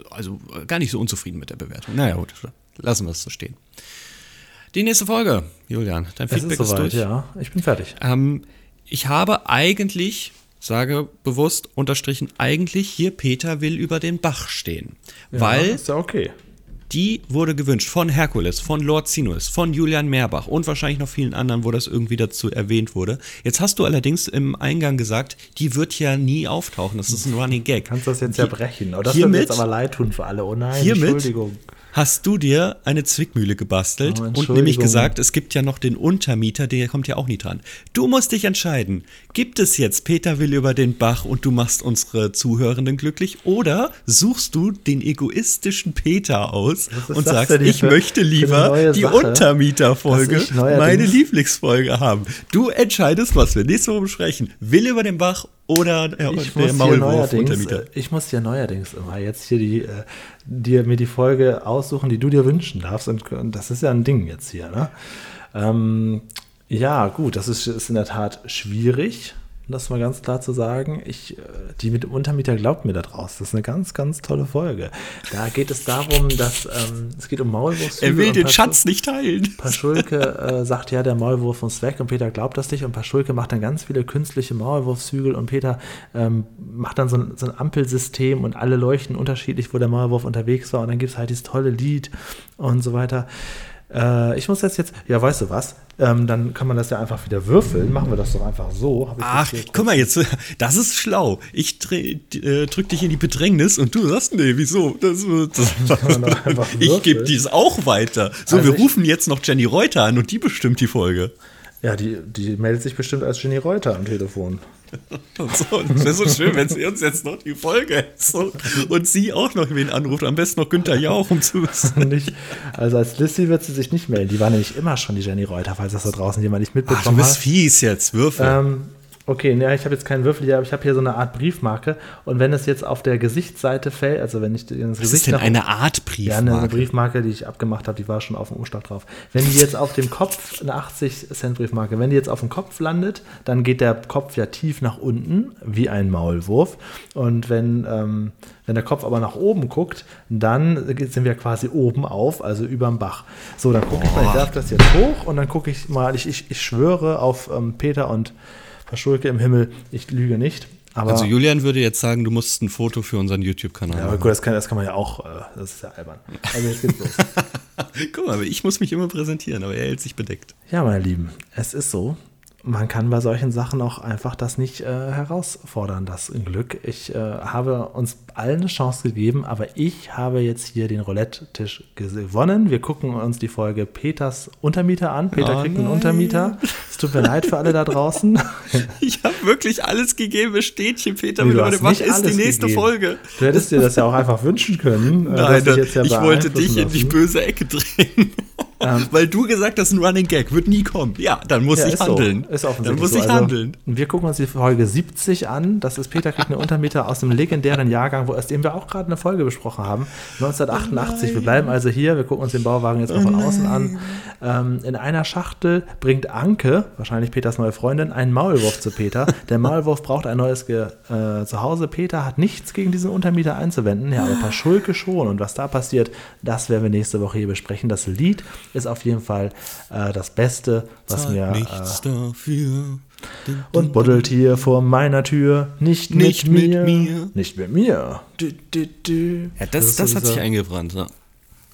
also gar nicht so unzufrieden mit der Bewertung. Naja, gut, lassen wir es so stehen. Die nächste Folge, Julian, dein Es Feedback ist ist, soweit, durch. ja, ich bin fertig. Ähm, ich habe eigentlich, sage bewusst unterstrichen, eigentlich hier Peter will über den Bach stehen. ja, weil ist ja okay. die wurde gewünscht von Herkules, von Lord Sinus, von Julian Mehrbach und wahrscheinlich noch vielen anderen, wo das irgendwie dazu erwähnt wurde. Jetzt hast du allerdings im Eingang gesagt, die wird ja nie auftauchen. Das ist ein Running Gag. Kannst du das jetzt zerbrechen? Oh, das wird mir hiermit, jetzt aber leid tun für alle. Oh nein, hiermit Entschuldigung. Hast du dir eine Zwickmühle gebastelt Oh, und nämlich gesagt, es gibt ja noch den Untermieter, der kommt ja auch nie dran. Du musst dich entscheiden. Gibt es jetzt Peter will über den Bach und du machst unsere Zuhörenden glücklich oder suchst du den egoistischen Peter aus und sagst, ich für- möchte lieber die Untermieterfolge, meine Lieblingsfolge haben. Du entscheidest, was wir nächste Woche besprechen. Will über den Bach oder der, Ich der Maulwurf neuerdings, Untermieter. äh, ich muss dir neuerdings immer jetzt hier die, äh, dir, mir die Folge aussuchen, die du dir wünschen darfst. Und, und das ist ja ein Ding jetzt hier. Ne? Ähm, ja, gut, das ist, ist in der Tat schwierig. Um das mal ganz klar zu sagen, ich, äh, die mit dem Untermieter glaubt mir da draus. Das ist eine ganz, ganz tolle Folge. Da geht es darum, dass ähm, es geht um Maulwurfshügel. Er will den Schatz nicht teilen. Paschulke äh, sagt ja, der Maulwurf muss weg und Peter glaubt das nicht und Paschulke macht dann ganz viele künstliche Maulwurfshügel und Peter ähm, macht dann so ein, so ein Ampelsystem und alle leuchten unterschiedlich, wo der Maulwurf unterwegs war und dann gibt es halt dieses tolle Lied und so weiter. Äh, ich muss das jetzt, ja, weißt du was? Ähm, dann kann man das ja einfach wieder würfeln. Machen wir das doch einfach so. Ach, guck mal jetzt, das ist schlau. Ich äh, drück dich in die Bedrängnis und du sagst, nee, wieso? Das, das, ich gebe dies auch weiter. So, Also wir rufen jetzt noch Jenny Reuter an und die bestimmt die Folge. Ja, die, die meldet sich bestimmt als Jenny Reuter am Telefon. Und so, und es wäre so schön, wenn sie uns jetzt noch die Folge so, und sie auch noch wen anruft. Am besten noch Günther Jauch, um zu wissen. nicht, also als Lissy wird sie sich nicht melden. Die war nämlich immer schon die Jenny Reuter, falls das da draußen jemand nicht Ach, du mitbekommen bist hat. fies jetzt, Würfel. Ähm, okay, ja, ich habe jetzt keinen Würfel hier, aber ich habe hier so eine Art Briefmarke. Und wenn es jetzt auf der Gesichtsseite fällt, also wenn ich ins Was Gesicht ist denn nach- eine Art Ja, eine, Briefmarke? Briefmarke, die ich abgemacht habe, die war schon auf dem Umschlag drauf. Wenn die jetzt auf dem Kopf, eine 80-Cent-Briefmarke, wenn die jetzt auf dem Kopf landet, dann geht der Kopf ja tief nach unten, wie ein Maulwurf. Und wenn, ähm, wenn der Kopf aber nach oben guckt, dann sind wir quasi oben auf, also überm Bach. So, dann gucke ich mal, ich werfe das jetzt hoch und dann gucke ich mal, ich, ich, ich schwöre auf ähm, Peter und Paschulke im Himmel, ich lüge nicht. Aber, Also Julian würde jetzt sagen, du musst ein Foto für unseren YouTube-Kanal ja, aber machen. gut, das kann, das kann man ja auch, äh, das ist ja albern. Also jetzt geht's los. Guck mal, ich muss mich immer präsentieren, aber er hält sich bedeckt. Ja, meine Lieben, es ist so. Man kann bei solchen Sachen auch einfach das nicht äh, herausfordern, das Glück. Ich äh, habe uns allen eine Chance gegeben, aber ich habe jetzt hier den Roulette-Tisch gewonnen. Wir gucken uns die Folge Peters Untermieter an. Peter Oh kriegt einen nein. Untermieter. Es tut mir leid für alle da draußen. Ich habe wirklich alles gegeben. Hier, Peter Nee, du hast was ist die nächste gegeben. Folge? Du hättest dir das ja auch einfach wünschen können. äh, Nein, ja ich wollte dich beeinflussen in die lassen. böse Ecke drehen. Weil du gesagt hast, ein Running Gag wird nie kommen. Ja, dann muss Ja, ich ist handeln. So. Ist dann muss so. ich Also, handeln. Wir gucken uns die Folge 70 an. Das ist Peter kriegt eine Untermieter aus dem legendären Jahrgang, wo aus dem wir auch gerade eine Folge besprochen haben. 1988. wir bleiben also hier. Wir gucken uns den Bauwagen jetzt mal von außen an. Ähm, in einer Schachtel bringt Anke, wahrscheinlich Peters neue Freundin, einen Maulwurf zu Peter. Der Maulwurf braucht ein neues Ge äh, Zuhause. Peter hat nichts gegen diesen Untermieter einzuwenden. Ja, aber Paschulke schon. Und was da passiert, das werden wir nächste Woche hier besprechen. Das Lied ist auf jeden Fall äh, das Beste, was mir. Äh, Nichts dafür. und buddelt hier vor meiner Tür. Nicht, Nicht mit, mit mir. mir. Nicht mit mir. Du, du, du. Ja, das, das, so hat sich eingebrannt. Ja.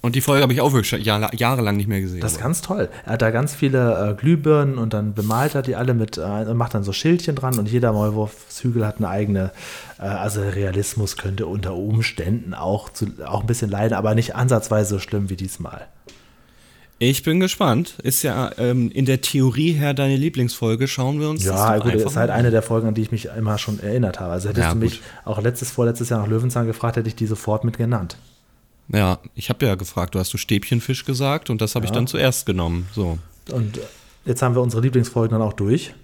Und die Folge habe ich auch wirklich jahrelang nicht mehr gesehen. Das ist ganz toll. Er hat da ganz viele äh, Glühbirnen und dann bemalt er die alle mit, äh, und macht dann so Schildchen dran und jeder Maulwurfshügel hat eine eigene, äh, also Realismus könnte unter Umständen auch, zu, auch ein bisschen leiden, aber nicht ansatzweise so schlimm wie diesmal. Ich bin gespannt. Ist ja ähm, in der Theorie her deine Lieblingsfolge. Schauen wir uns Ja, doch gut, einfach ist halt eine der Folgen, an die ich mich immer schon erinnert habe. Also hättest Ja, du mich gut. auch letztes, vorletztes Jahr nach Löwenzahn gefragt, hätte ich die sofort mit genannt. Ja, ich habe ja gefragt, du hast du Stäbchenfisch gesagt und das habe ich dann zuerst genommen. So. Und äh, jetzt haben wir unsere Lieblingsfolgen dann auch durch.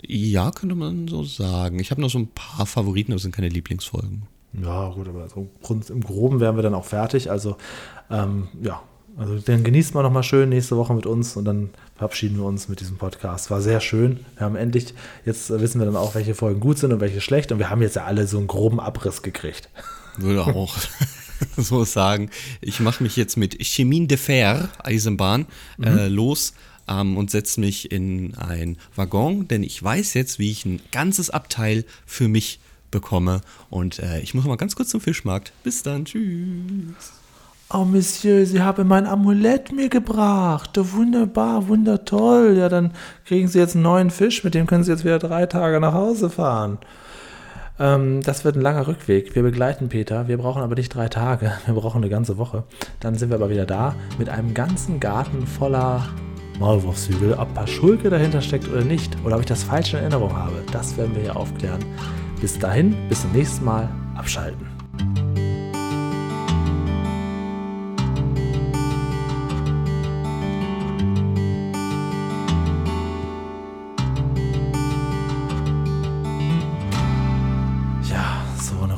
Ja, könnte man so sagen. Ich habe noch so ein paar Favoriten, aber es sind keine Lieblingsfolgen. Ja, gut, aber so im Groben wären wir dann auch fertig. Also, ähm, ja, also dann genießt man nochmal schön nächste Woche mit uns und dann verabschieden wir uns mit diesem Podcast. War sehr schön. Wir haben endlich, jetzt äh, wissen wir dann auch, welche Folgen gut sind und welche schlecht. Und wir haben jetzt ja alle so einen groben Abriss gekriegt. Würde auch so sagen. Ich mache mich jetzt mit Chemin de Fer, Eisenbahn, äh, los ähm, und setze mich in ein Waggon, denn ich weiß jetzt, wie ich ein ganzes Abteil für mich bekomme. Und äh, ich muss mal ganz kurz zum Fischmarkt. Bis dann, tschüss. Oh, Monsieur, Sie haben mein Amulett mir gebracht. Wunderbar, wundertoll. Ja, dann kriegen Sie jetzt einen neuen Fisch, mit dem können Sie jetzt wieder drei Tage nach Hause fahren. Ähm, das wird ein langer Rückweg. Wir begleiten Peter. Wir brauchen aber nicht drei Tage. Wir brauchen eine ganze Woche. Dann sind wir aber wieder da mit einem ganzen Garten voller Maulwurfshügel. Ob Paschulke dahinter steckt oder nicht, oder ob ich das falsch in Erinnerung habe, das werden wir hier aufklären. Bis dahin, bis zum nächsten Mal. Abschalten.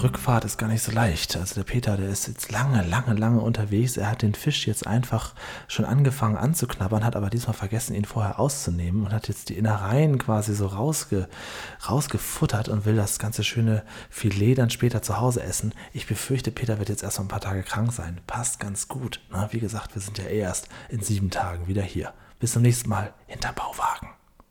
Rückfahrt ist gar nicht so leicht. Also der Peter, der ist jetzt lange, lange, lange unterwegs. Er hat den Fisch jetzt einfach schon angefangen anzuknabbern, hat aber diesmal vergessen, ihn vorher auszunehmen und hat jetzt die Innereien quasi so rausge, rausgefuttert und will das ganze schöne Filet dann später zu Hause essen. Ich befürchte, Peter wird jetzt erst mal ein paar Tage krank sein. Passt ganz gut. Na, wie gesagt, wir sind ja erst in sieben Tagen wieder hier. Bis zum nächsten Mal hinter Bauwagen.